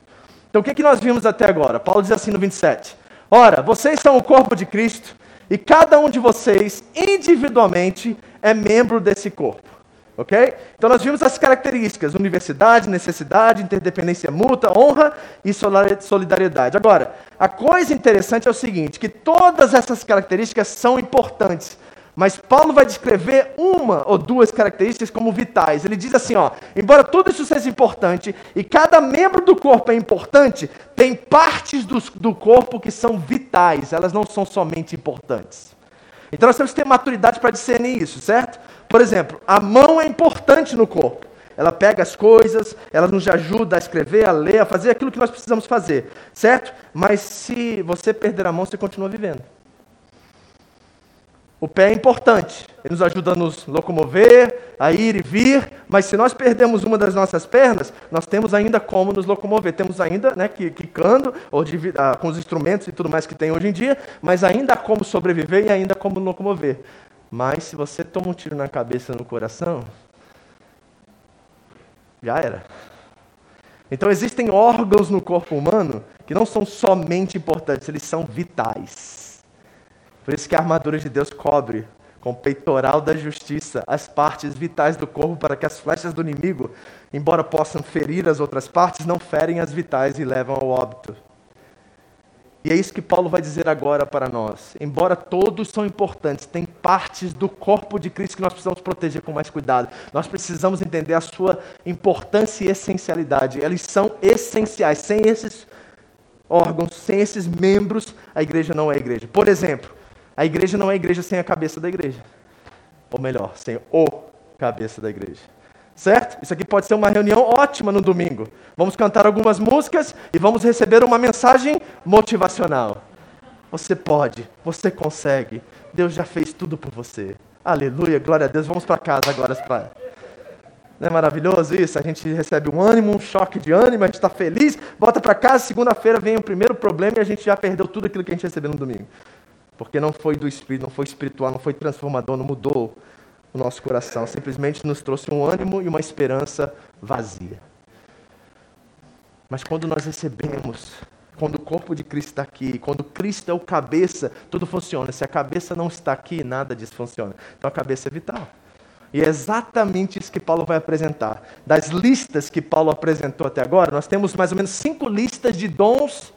Então, o que, é que nós vimos até agora? Paulo diz assim no 27. Ora, vocês são o corpo de Cristo e cada um de vocês, individualmente, é membro desse corpo. Ok? Então nós vimos as características: universidade, necessidade, interdependência mútua, honra e solidariedade. Agora, a coisa interessante é o seguinte: que todas essas características são importantes. Mas Paulo vai descrever uma ou duas características como vitais. Ele diz assim, ó, embora tudo isso seja importante e cada membro do corpo é importante, tem partes do, do corpo que são vitais, elas não são somente importantes. Então nós temos que ter maturidade para discernir isso, certo? Por exemplo, a mão é importante no corpo. Ela pega as coisas, ela nos ajuda a escrever, a ler, a fazer aquilo que nós precisamos fazer, certo? Mas se você perder a mão, você continua vivendo. O pé é importante, ele nos ajuda a nos locomover, a ir e vir, mas se nós perdemos uma das nossas pernas, nós temos ainda como nos locomover, temos ainda, né, quicando, ou de, ah, com os instrumentos e tudo mais que tem hoje em dia, mas ainda há como sobreviver e ainda há como locomover. Mas se você toma um tiro na cabeça no coração, já era. Então existem órgãos no corpo humano que não são somente importantes, eles são vitais. Por isso que a armadura de Deus cobre com o peitoral da justiça as partes vitais do corpo, para que as flechas do inimigo, embora possam ferir as outras partes, não ferem as vitais e levam ao óbito. E é isso que Paulo vai dizer agora para nós. Embora todos são importantes, tem partes do corpo de Cristo que nós precisamos proteger com mais cuidado. Nós precisamos entender a sua importância e essencialidade. Eles são essenciais. Sem esses órgãos, sem esses membros, a igreja não é igreja. Por exemplo, a igreja não é igreja sem a cabeça da igreja. Ou melhor, sem o cabeça da igreja. Certo? Isso aqui pode ser uma reunião ótima no domingo. Vamos cantar algumas músicas e vamos receber uma mensagem motivacional. Você pode, você consegue. Deus já fez tudo por você. Aleluia, glória a Deus. Vamos para casa agora. Pra... Não é maravilhoso isso? A gente recebe um ânimo, um choque de ânimo, a gente está feliz, volta para casa, segunda-feira vem o primeiro problema e a gente já perdeu tudo aquilo que a gente recebeu no domingo. Porque não foi do Espírito, não foi espiritual, não foi transformador, não mudou nosso coração. Simplesmente nos trouxe um ânimo e uma esperança vazia. Mas quando nós recebemos, quando o corpo de Cristo está aqui, quando Cristo é o cabeça, tudo funciona. Se a cabeça não está aqui, nada disso funciona. Então a cabeça é vital. E é exatamente isso que Paulo vai apresentar. Das listas que Paulo apresentou até agora, nós temos mais ou menos cinco listas de dons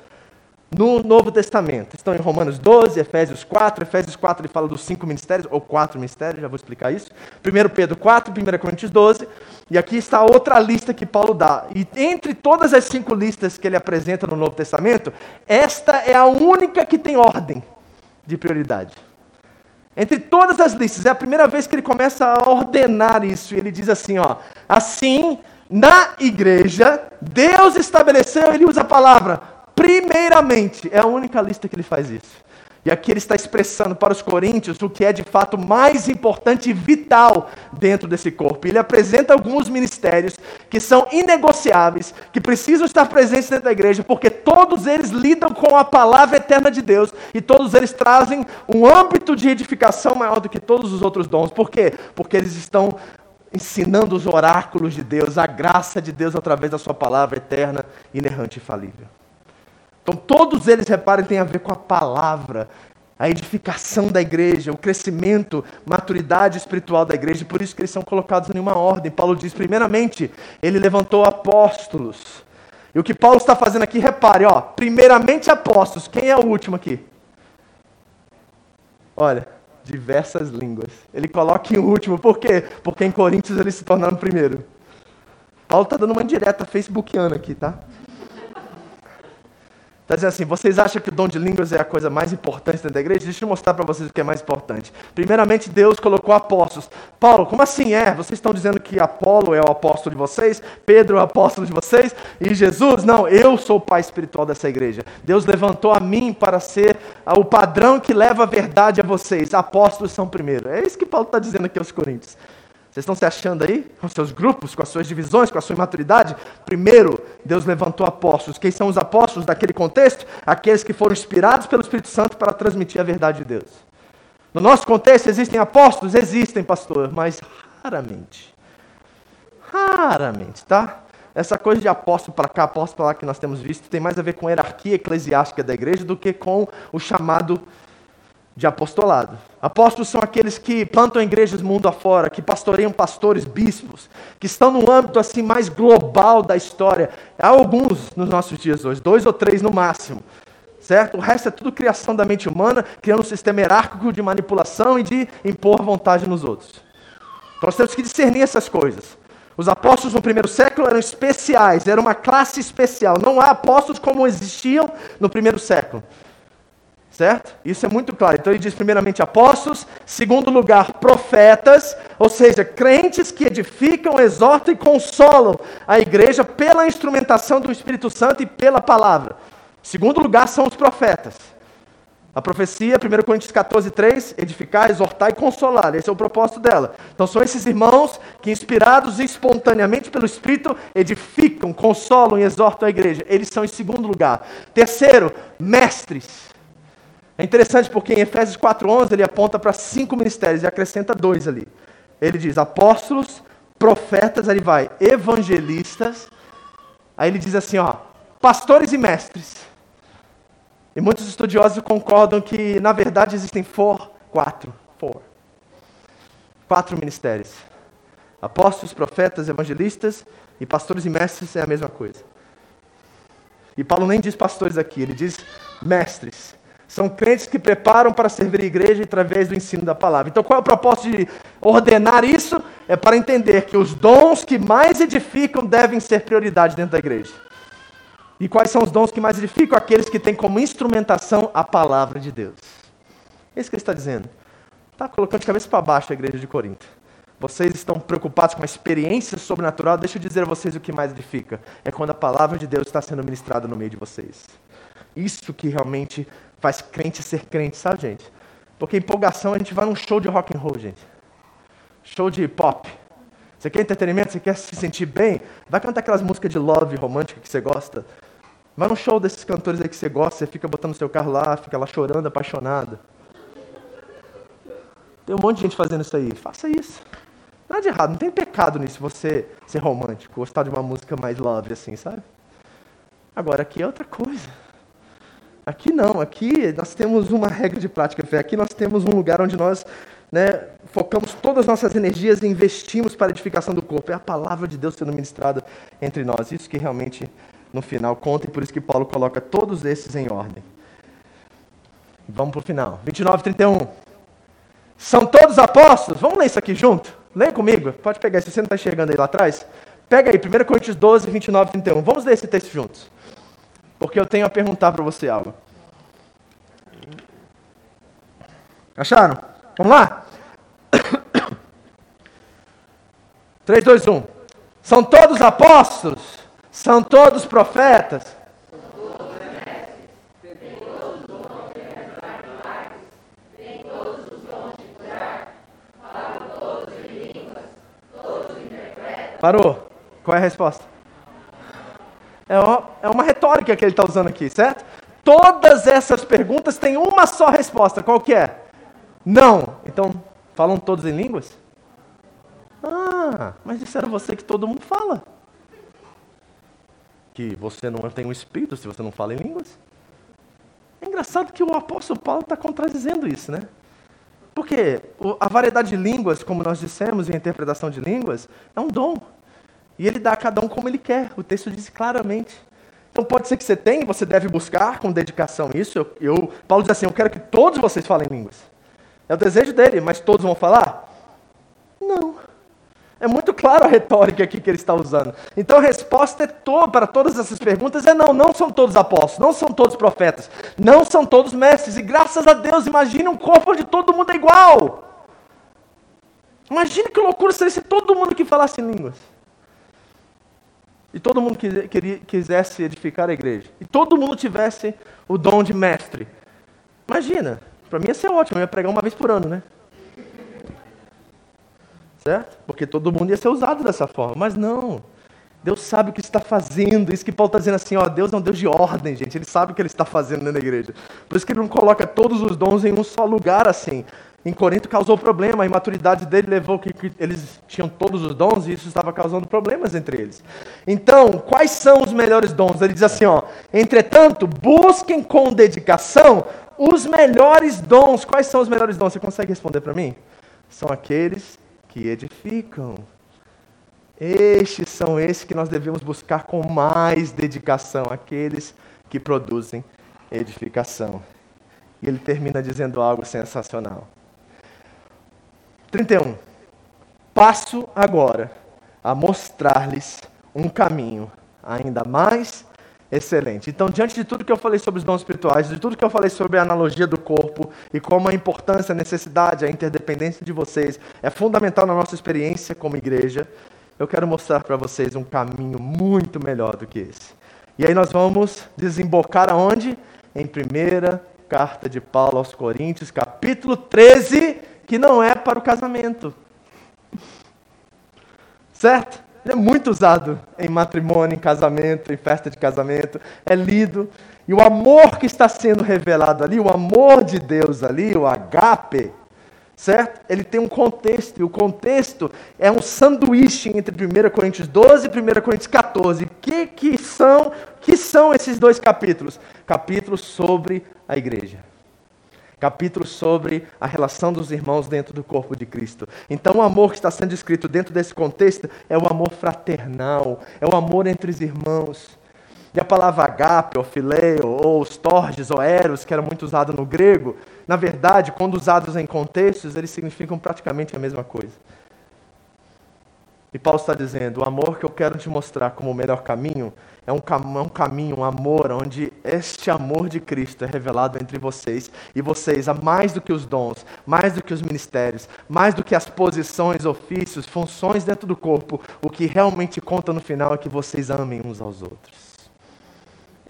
no Novo Testamento. Estão em Romanos 12, Efésios 4. Efésios 4 ele fala dos cinco ministérios, ou quatro ministérios, já vou explicar isso. 1 Pedro 4, 1 Coríntios 12. E aqui está outra lista que Paulo dá. E entre todas as cinco listas que ele apresenta no Novo Testamento, esta é a única que tem ordem de prioridade. Entre todas as listas, é a primeira vez que ele começa a ordenar isso. Ele diz assim: ó, assim, na igreja, Deus estabeleceu, ele usa a palavra primeiramente. É a única lista que ele faz isso. E aqui ele está expressando para os coríntios o que é de fato mais importante e vital dentro desse corpo. Ele apresenta alguns ministérios que são inegociáveis, que precisam estar presentes dentro da igreja, porque todos eles lidam com a palavra eterna de Deus e todos eles trazem um âmbito de edificação maior do que todos os outros dons. Por quê? Porque eles estão ensinando os oráculos de Deus, a graça de Deus através da sua palavra eterna, inerrante e falível. Então, todos eles, reparem, têm a ver com a palavra, a edificação da igreja, o crescimento, maturidade espiritual da igreja, por isso que eles são colocados em uma ordem. Paulo diz, primeiramente, ele levantou apóstolos. E o que Paulo está fazendo aqui, repare, ó, primeiramente apóstolos. Quem é o último aqui? Olha, diversas línguas. Ele coloca em último, por quê? Porque em Coríntios eles se tornaram primeiro. Paulo está dando uma indireta facebookiana aqui, tá? Está dizendo assim: vocês acham que o dom de línguas é a coisa mais importante dentro da igreja? Deixa eu mostrar para vocês o que é mais importante. Primeiramente, Deus colocou apóstolos. Paulo, como assim é? Vocês estão dizendo que Apolo é o apóstolo de vocês, Pedro é o apóstolo de vocês, e Jesus? Não, eu sou o pai espiritual dessa igreja. Deus levantou a mim para ser o padrão que leva a verdade a vocês. Apóstolos são primeiro. É isso que Paulo está dizendo aqui aos Coríntios. Vocês estão se achando aí? Com seus grupos, com as suas divisões, com a sua imaturidade? Primeiro, Deus levantou apóstolos. Quem são os apóstolos daquele contexto? Aqueles que foram inspirados pelo Espírito Santo para transmitir a verdade de Deus. No nosso contexto, existem apóstolos? Existem, pastor, mas raramente. Raramente, tá? Essa coisa de apóstolo para cá, apóstolo para lá que nós temos visto, tem mais a ver com a hierarquia eclesiástica da igreja do que com o chamado de apostolado. Apóstolos são aqueles que plantam igrejas mundo afora, que pastoreiam pastores, bispos, que estão no âmbito assim mais global da história. Há alguns nos nossos dias hoje, dois ou três no máximo. Certo? O resto é tudo criação da mente humana, criando um sistema hierárquico de manipulação e de impor vontade nos outros. Então nós temos que discernir essas coisas. Os apóstolos no primeiro século eram especiais, era uma classe especial. Não há apóstolos como existiam no primeiro século. Certo? Isso é muito claro. Então ele diz primeiramente apóstolos, segundo lugar profetas, ou seja, crentes que edificam, exortam e consolam a igreja pela instrumentação do Espírito Santo e pela palavra. Segundo lugar são os profetas. A profecia, 1 Coríntios 14, 3, edificar, exortar e consolar. Esse é o propósito dela. Então são esses irmãos que, inspirados espontaneamente pelo Espírito, edificam, consolam e exortam a igreja. Eles são em segundo lugar. Terceiro, mestres. É interessante porque em Efésios 4,11 ele aponta para cinco ministérios e acrescenta dois ali. Ele diz apóstolos, profetas, aí ele vai, evangelistas. Aí ele diz assim, ó, pastores e mestres. E muitos estudiosos concordam que, na verdade, existem four, quatro, four. Quatro ministérios. Apóstolos, profetas, evangelistas e pastores e mestres é a mesma coisa. E Paulo nem diz pastores aqui, ele diz mestres. São crentes que preparam para servir a igreja através do ensino da palavra. Então, qual é o propósito de ordenar isso? É para entender que os dons que mais edificam devem ser prioridade dentro da igreja. E quais são os dons que mais edificam? Aqueles que têm como instrumentação a palavra de Deus. É isso que ele está dizendo. Está colocando de cabeça para baixo a igreja de Corinto. Vocês estão preocupados com a experiência sobrenatural? Deixa eu dizer a vocês o que mais edifica. É quando a palavra de Deus está sendo ministrada no meio de vocês. Isso que realmente faz crente ser crente, sabe, gente? Porque empolgação, a gente vai num show de rock and roll, gente. Show de pop. Você quer entretenimento? Você quer se sentir bem? Vai cantar aquelas músicas de love romântica que você gosta. Vai num show desses cantores aí que você gosta, você fica botando seu carro lá, fica lá chorando, apaixonado. Tem um monte de gente fazendo isso aí. Faça isso. Nada de errado, não tem pecado nisso você ser romântico, gostar de uma música mais love assim, sabe? Agora aqui é outra coisa. Aqui não, aqui nós temos uma regra de prática fé, aqui nós temos um lugar onde nós né, focamos todas as nossas energias e investimos para a edificação do corpo. É a palavra de Deus sendo ministrada entre nós. Isso que realmente, no final, conta e por isso que Paulo coloca todos esses em ordem. Vamos para o final. 29 31. São todos apóstolos? Vamos ler isso aqui junto? Leia comigo. Pode pegar, se você não está enxergando aí lá atrás. Pega aí, 1 Coríntios 12, 29 31. Vamos ler esse texto juntos. Porque eu tenho a perguntar para você algo. Acharam? Vamos lá? 3, 2, 1. São todos apóstolos? São todos profetas? Parou. Qual é a resposta? É uma, é uma retórica que ele está usando aqui, certo? Todas essas perguntas têm uma só resposta. Qual que é? Não. Então, falam todos em línguas? Ah, mas disseram você que todo mundo fala. Que você não tem um espírito se você não fala em línguas. É engraçado que o apóstolo Paulo está contradizendo isso, né? Porque a variedade de línguas, como nós dissemos, e a interpretação de línguas, é um dom. E ele dá a cada um como ele quer. O texto diz claramente. Então pode ser que você tenha, você deve buscar com dedicação isso. Eu, eu, Paulo diz assim: Eu quero que todos vocês falem línguas. É o desejo dele, mas todos vão falar? Não. É muito claro a retórica aqui que ele está usando. Então a resposta é to para todas essas perguntas é não, não são todos apóstolos, não são todos profetas, não são todos mestres. E graças a Deus, imagine um corpo onde todo mundo é igual. Imagine que loucura seria se todo mundo que falasse línguas e todo mundo quisesse edificar a igreja, e todo mundo tivesse o dom de mestre. Imagina, para mim ia ser ótimo, eu ia pregar uma vez por ano, né? Certo? Porque todo mundo ia ser usado dessa forma. Mas não. Deus sabe o que está fazendo. Isso que Paulo está dizendo assim, ó, Deus é um Deus de ordem, gente. Ele sabe o que ele está fazendo da igreja. Por isso que ele não coloca todos os dons em um só lugar assim. Em Corinto causou problema, a imaturidade dele levou que, eles tinham todos os dons e isso estava causando problemas entre eles. Então, quais são os melhores dons? Ele diz assim, ó: "Entretanto, busquem com dedicação os melhores dons". Quais são os melhores dons? Você consegue responder para mim? São aqueles que edificam. Estes são esses que nós devemos buscar com mais dedicação, aqueles que produzem edificação. E ele termina dizendo algo sensacional. 31. Passo agora a mostrar-lhes um caminho ainda mais excelente. Então, diante de tudo que eu falei sobre os dons espirituais, de tudo que eu falei sobre a analogia do corpo e como a importância, a necessidade, a interdependência de vocês é fundamental na nossa experiência como igreja, eu quero mostrar para vocês um caminho muito melhor do que esse. E aí nós vamos desembocar aonde? Em primeira carta de Paulo aos Coríntios, capítulo 13, que não é para o casamento. Certo? Ele é muito usado em matrimônio, em casamento, em festa de casamento. É lido. E o amor que está sendo revelado ali, o amor de Deus ali, o agape, certo? Ele tem um contexto, e o contexto é um sanduíche entre 1 Coríntios 12 e 1 Coríntios 14. O que, que, são, que são esses dois capítulos? Capítulos sobre a igreja capítulo sobre a relação dos irmãos dentro do corpo de Cristo. Então, o amor que está sendo escrito dentro desse contexto é o amor fraternal, é o amor entre os irmãos. E a palavra agape, ou fileo, ou storges, ou eros, que era muito usado no grego, na verdade, quando usados em contextos, eles significam praticamente a mesma coisa. E Paulo está dizendo: o amor que eu quero te mostrar como o melhor caminho é um, é um caminho, um amor, onde este amor de Cristo é revelado entre vocês. E vocês, a mais do que os dons, mais do que os ministérios, mais do que as posições, ofícios, funções dentro do corpo, o que realmente conta no final é que vocês amem uns aos outros.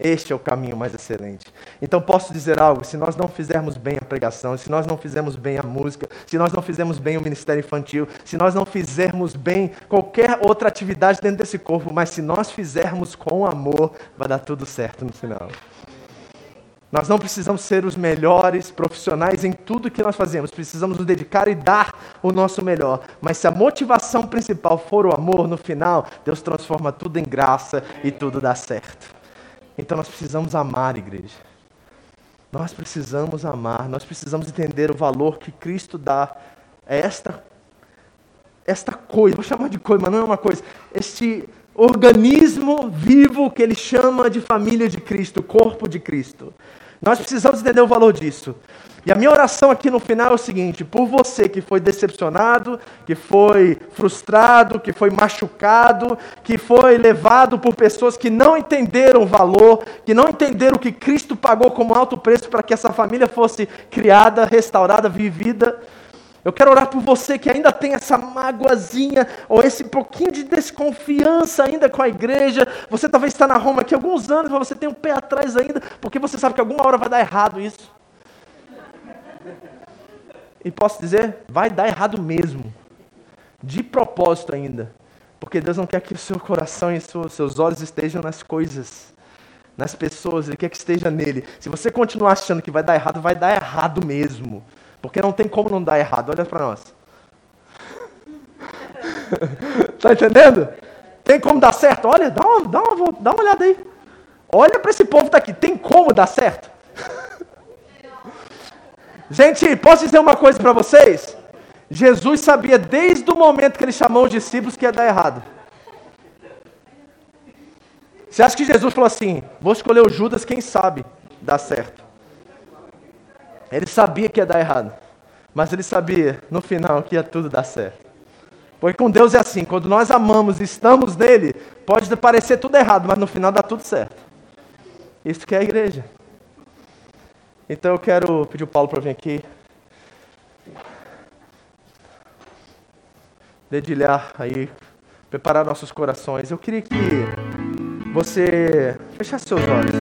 Este é o caminho mais excelente. Então posso dizer algo: se nós não fizermos bem a pregação, se nós não fizermos bem a música, se nós não fizermos bem o ministério infantil, se nós não fizermos bem qualquer outra atividade dentro desse corpo, mas se nós fizermos com amor, vai dar tudo certo no final. Nós não precisamos ser os melhores profissionais em tudo que nós fazemos, precisamos nos dedicar e dar o nosso melhor. Mas se a motivação principal for o amor, no final, Deus transforma tudo em graça e tudo dá certo. Então nós precisamos amar, igreja. Nós precisamos amar, nós precisamos entender o valor que Cristo dá a esta, esta coisa, vou chamar de coisa, mas não é uma coisa, este organismo vivo que ele chama de família de Cristo, corpo de Cristo. Nós precisamos entender o valor disso. E a minha oração aqui no final é o seguinte: por você que foi decepcionado, que foi frustrado, que foi machucado, que foi levado por pessoas que não entenderam o valor, que não entenderam o que Cristo pagou como alto preço para que essa família fosse criada, restaurada, vivida. Eu quero orar por você que ainda tem essa mágoazinha, ou esse pouquinho de desconfiança ainda com a igreja. Você talvez está na Roma aqui há alguns anos, mas você tem um pé atrás ainda, porque você sabe que alguma hora vai dar errado isso. E posso dizer, vai dar errado mesmo. De propósito ainda. Porque Deus não quer que o seu coração e os seus olhos estejam nas coisas, nas pessoas, Ele quer que esteja nele. Se você continuar achando que vai dar errado, vai dar errado mesmo. Porque não tem como não dar errado. Olha para nós. Está entendendo? Tem como dar certo? Olha, dá uma, dá uma, dá uma olhada aí. Olha para esse povo daqui. Tem como dar certo? Gente, posso dizer uma coisa para vocês? Jesus sabia desde o momento que ele chamou os discípulos que ia dar errado. Você acha que Jesus falou assim: vou escolher o Judas, quem sabe dá certo? Ele sabia que ia dar errado, mas ele sabia no final que ia tudo dar certo. Porque com Deus é assim: quando nós amamos e estamos nele, pode parecer tudo errado, mas no final dá tudo certo. Isso que é a igreja. Então eu quero pedir o Paulo para vir aqui. Dedilhar aí, preparar nossos corações. Eu queria que você fechasse seus olhos.